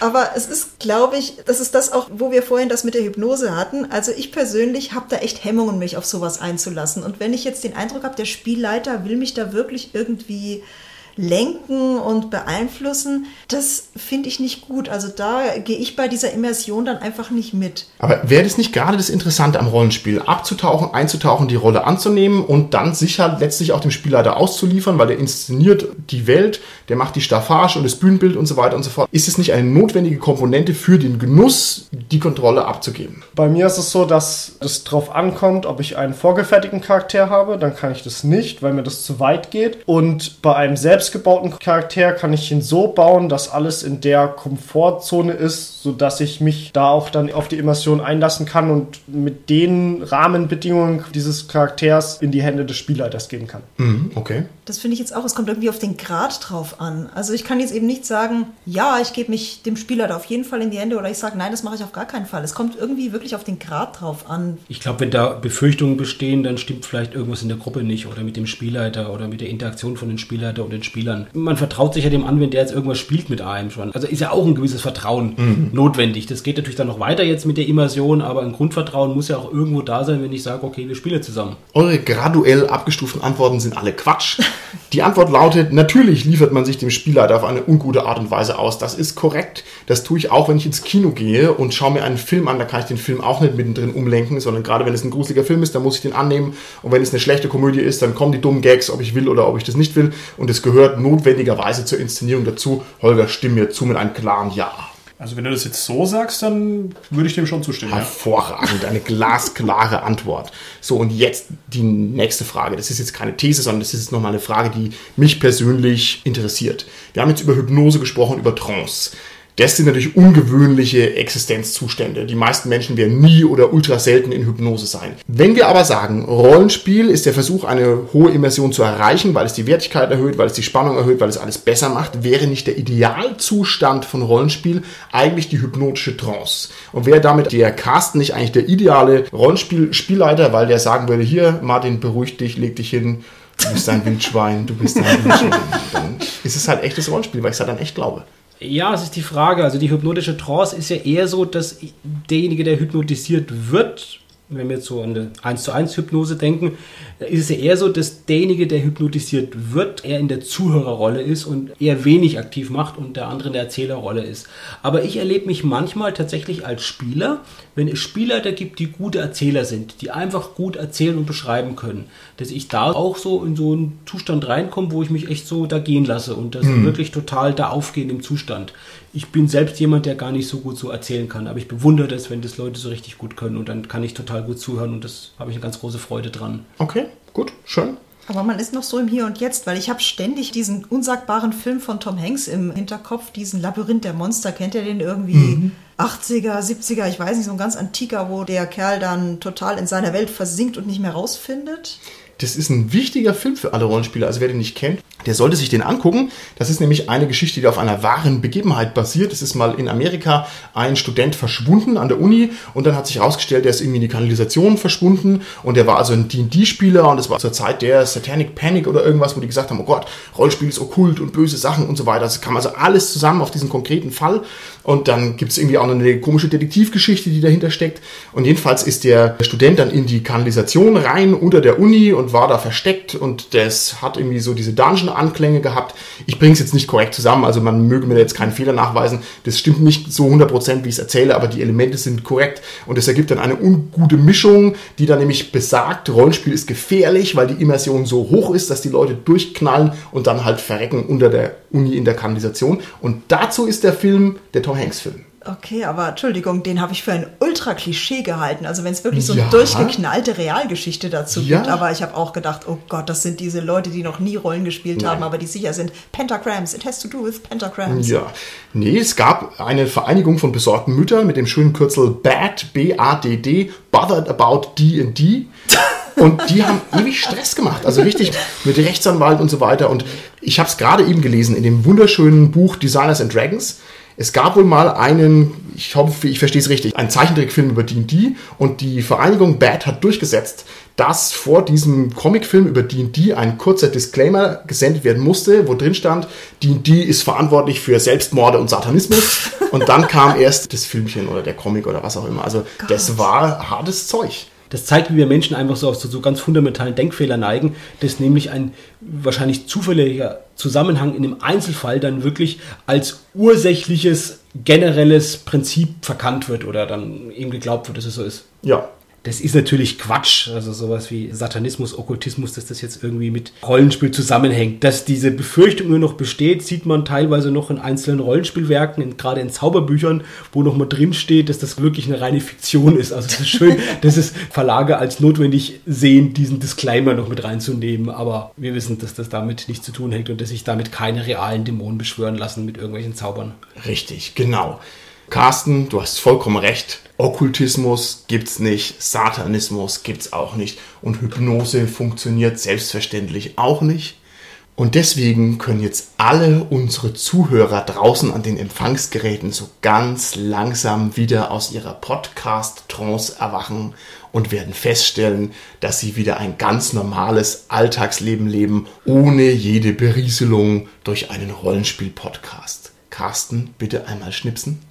Aber es ist, glaube ich, das ist das auch, wo wir vorhin das mit der Hypnose hatten. Also ich persönlich habe da echt Hemmungen, mich auf sowas einzulassen. Und wenn ich jetzt den Eindruck habe, der Spielleiter will mich da wirklich irgendwie lenken und beeinflussen, das finde ich nicht gut. Also da gehe ich bei dieser Immersion dann einfach nicht mit. Aber wäre das nicht gerade das Interessante am Rollenspiel? Abzutauchen, einzutauchen, die Rolle anzunehmen und dann sicher letztlich auch dem Spielleiter auszuliefern, weil der inszeniert die Welt, der macht die Staffage und das Bühnenbild und so weiter und so fort. Ist es nicht eine notwendige Komponente für den Genuss, die Kontrolle abzugeben? Bei mir ist es so, dass es drauf ankommt, ob ich einen vorgefertigten Charakter habe, dann kann ich das nicht, weil mir das zu weit geht. Und bei einem selbstgebauten Charakter kann ich ihn so bauen, dass alles in der Komfortzone ist, sodass ich mich da auch dann auf die Immersion einlassen kann und mit den Rahmenbedingungen dieses Charakters in die Hände des Spielleiters geben kann. Mhm, okay. Das finde ich jetzt auch, es kommt irgendwie auf den Grad drauf an. Also ich kann jetzt eben nicht sagen, ja, ich gebe mich dem Spieler da auf jeden Fall in die Hände oder ich sage, nein, das mache ich auf gar keinen Fall. Es kommt irgendwie wirklich auf den Grad drauf an. Ich glaube, wenn da Befürchtungen bestehen, dann stimmt vielleicht irgendwas in der Gruppe nicht oder mit dem Spielleiter oder mit der Interaktion von den Spielleiter und den Spielern. Man vertraut sich ja dem an, wenn der jetzt irgendwas spielt mit einem schon. Also ist ja auch ein gewisses Vertrauen notwendig. Das geht natürlich dann noch weiter jetzt mit der Immersion, aber ein Grundvertrauen muss ja auch irgendwo da sein, wenn ich sage, okay, wir spielen zusammen. Eure graduell abgestuften Antworten sind alle Quatsch. Die Antwort lautet, natürlich liefert man sich dem Spielleiter auf eine ungute Art und Weise aus. Das ist korrekt. Das tue ich auch, wenn ich ins Kino gehe und schaue mir einen Film an. Da kann ich den Film auch nicht mittendrin umlenken, sondern gerade wenn es ein gruseliger Film ist, dann muss ich den annehmen. Und wenn es eine schlechte Komödie ist, dann kommen die dummen Gags, ob ich will oder ob ich das nicht will. Und es gehört notwendigerweise zur Inszenierung dazu. Holger, stimm mir zu mit einem klaren Ja. Also wenn du das jetzt so sagst, dann würde ich dem schon zustimmen. Ja. Hervorragend, eine glasklare Antwort. So, und jetzt die nächste Frage. Das ist jetzt keine These, sondern das ist jetzt nochmal eine Frage, die mich persönlich interessiert. Wir haben jetzt über Hypnose gesprochen, über Trance. Das sind natürlich ungewöhnliche Existenzzustände. Die meisten Menschen werden nie oder ultra selten in Hypnose sein. Wenn wir aber sagen, Rollenspiel ist der Versuch, eine hohe Immersion zu erreichen, weil es die Wertigkeit erhöht, weil es die Spannung erhöht, weil es alles besser macht, wäre nicht der Idealzustand von Rollenspiel eigentlich die hypnotische Trance. Und wäre damit der Carsten nicht eigentlich der ideale Rollenspiel-Spielleiter, weil der sagen würde, hier, Martin, beruhig dich, leg dich hin, du bist ein Wildschwein, du bist ein Wildschwein. Dann ist es halt echtes Rollenspiel, weil ich es halt dann echt glaube. Ja, es ist die Frage. Also die hypnotische Trance ist ja eher so, dass derjenige, der hypnotisiert wird, wenn wir jetzt so an eine 1 zu 1 Hypnose denken, ist es ja eher so, dass derjenige, der hypnotisiert wird, eher in der Zuhörerrolle ist und eher wenig aktiv macht und der andere in der Erzählerrolle ist. Aber ich erlebe mich manchmal tatsächlich als Spieler, wenn es Spieler da gibt, die gute Erzähler sind, die einfach gut erzählen und beschreiben können, dass ich da auch so in so einen Zustand reinkomme, wo ich mich echt so da gehen lasse und das wirklich total da aufgehen im Zustand. Ich bin selbst jemand, der gar nicht so gut so erzählen kann, aber ich bewundere das, wenn das Leute so richtig gut können und dann kann ich total gut zuhören und das habe ich eine ganz große Freude dran. Okay, gut, schön. Aber man ist noch so im Hier und Jetzt, weil ich habe ständig diesen unsagbaren Film von Tom Hanks im Hinterkopf, diesen Labyrinth der Monster. Kennt ihr den irgendwie? 80er, 70er, ich weiß nicht, so ein ganz antiker, wo der Kerl dann total in seiner Welt versinkt und nicht mehr rausfindet. Das ist ein wichtiger Film für alle Rollenspieler. Also wer den nicht kennt, der sollte sich den angucken. Das ist nämlich eine Geschichte, die auf einer wahren Begebenheit basiert. Es ist mal in Amerika ein Student verschwunden an der Uni und dann hat sich herausgestellt, der ist irgendwie in die Kanalisation verschwunden und der war also ein D&D-Spieler und es war zur Zeit der Satanic Panic oder irgendwas, wo die gesagt haben, oh Gott, Rollenspiel ist okkult und böse Sachen und so weiter. Das kam also alles zusammen auf diesen konkreten Fall und dann gibt es irgendwie auch eine komische Detektivgeschichte, die dahinter steckt und jedenfalls ist der Student dann in die Kanalisation rein unter der Uni und war da versteckt und das hat irgendwie so diese Dungeon-Anklänge gehabt. Ich bringe es jetzt nicht korrekt zusammen, also man möge mir da jetzt keinen Fehler nachweisen. Das stimmt nicht so 100%, wie ich es erzähle, aber die Elemente sind korrekt und es ergibt dann eine ungute Mischung, die dann nämlich besagt, Rollenspiel ist gefährlich, weil die Immersion so hoch ist, dass die Leute durchknallen und dann halt verrecken unter der Uni in der Kanalisation. Und dazu ist der Film der Tom Hanks-Film. Okay, aber Entschuldigung, den habe ich für ein Ultra-Klischee gehalten. Also wenn es wirklich so eine Ja. durchgeknallte Realgeschichte dazu Ja. gibt. Aber ich habe auch gedacht, oh Gott, das sind diese Leute, die noch nie Rollen gespielt Nein. haben, aber die sicher sind. Pentagrams, it has to do with Pentagrams. Ja, nee, es gab eine Vereinigung von besorgten Müttern mit dem schönen Kürzel BAD, B-A-D-D, Bothered About D&D. Und die haben ewig Stress gemacht, also richtig mit Rechtsanwalt und so weiter. Und ich habe es gerade eben gelesen in dem wunderschönen Buch Designers and Dragons. Es gab wohl mal einen, ich hoffe, ich verstehe es richtig, einen Zeichentrickfilm über D&D und die Vereinigung BAD hat durchgesetzt, dass vor diesem Comicfilm über D&D ein kurzer Disclaimer gesendet werden musste, wo drin stand, D&D ist verantwortlich für Selbstmorde und Satanismus. Und dann kam erst das Filmchen oder der Comic oder was auch immer. Also das war hartes Zeug. Das zeigt, wie wir Menschen einfach so auf so, ganz fundamentalen Denkfehler neigen, dass nämlich ein wahrscheinlich zufälliger Zusammenhang in dem Einzelfall dann wirklich als ursächliches generelles Prinzip verkannt wird oder dann eben geglaubt wird, dass es so ist. Ja, Das ist natürlich Quatsch, also sowas wie Satanismus, Okkultismus, dass das jetzt irgendwie mit Rollenspiel zusammenhängt. Dass diese Befürchtung nur noch besteht, sieht man teilweise noch in einzelnen Rollenspielwerken, in, gerade in Zauberbüchern, wo noch mal drin steht, dass das wirklich eine reine Fiktion ist. Also es ist schön, dass es Verlage als notwendig sehen, diesen Disclaimer noch mit reinzunehmen. Aber wir wissen, dass das damit nichts zu tun hat und dass sich damit keine realen Dämonen beschwören lassen mit irgendwelchen Zaubern. richtig, genau. Carsten, du hast vollkommen recht. Okkultismus gibt's nicht, Satanismus gibt's auch nicht und Hypnose funktioniert selbstverständlich auch nicht. Und deswegen können jetzt alle unsere Zuhörer draußen an den Empfangsgeräten so ganz langsam wieder aus ihrer Podcast-Trance erwachen und werden feststellen, dass sie wieder ein ganz normales Alltagsleben leben, ohne jede Berieselung durch einen Rollenspiel-Podcast. Carsten, bitte einmal schnipsen.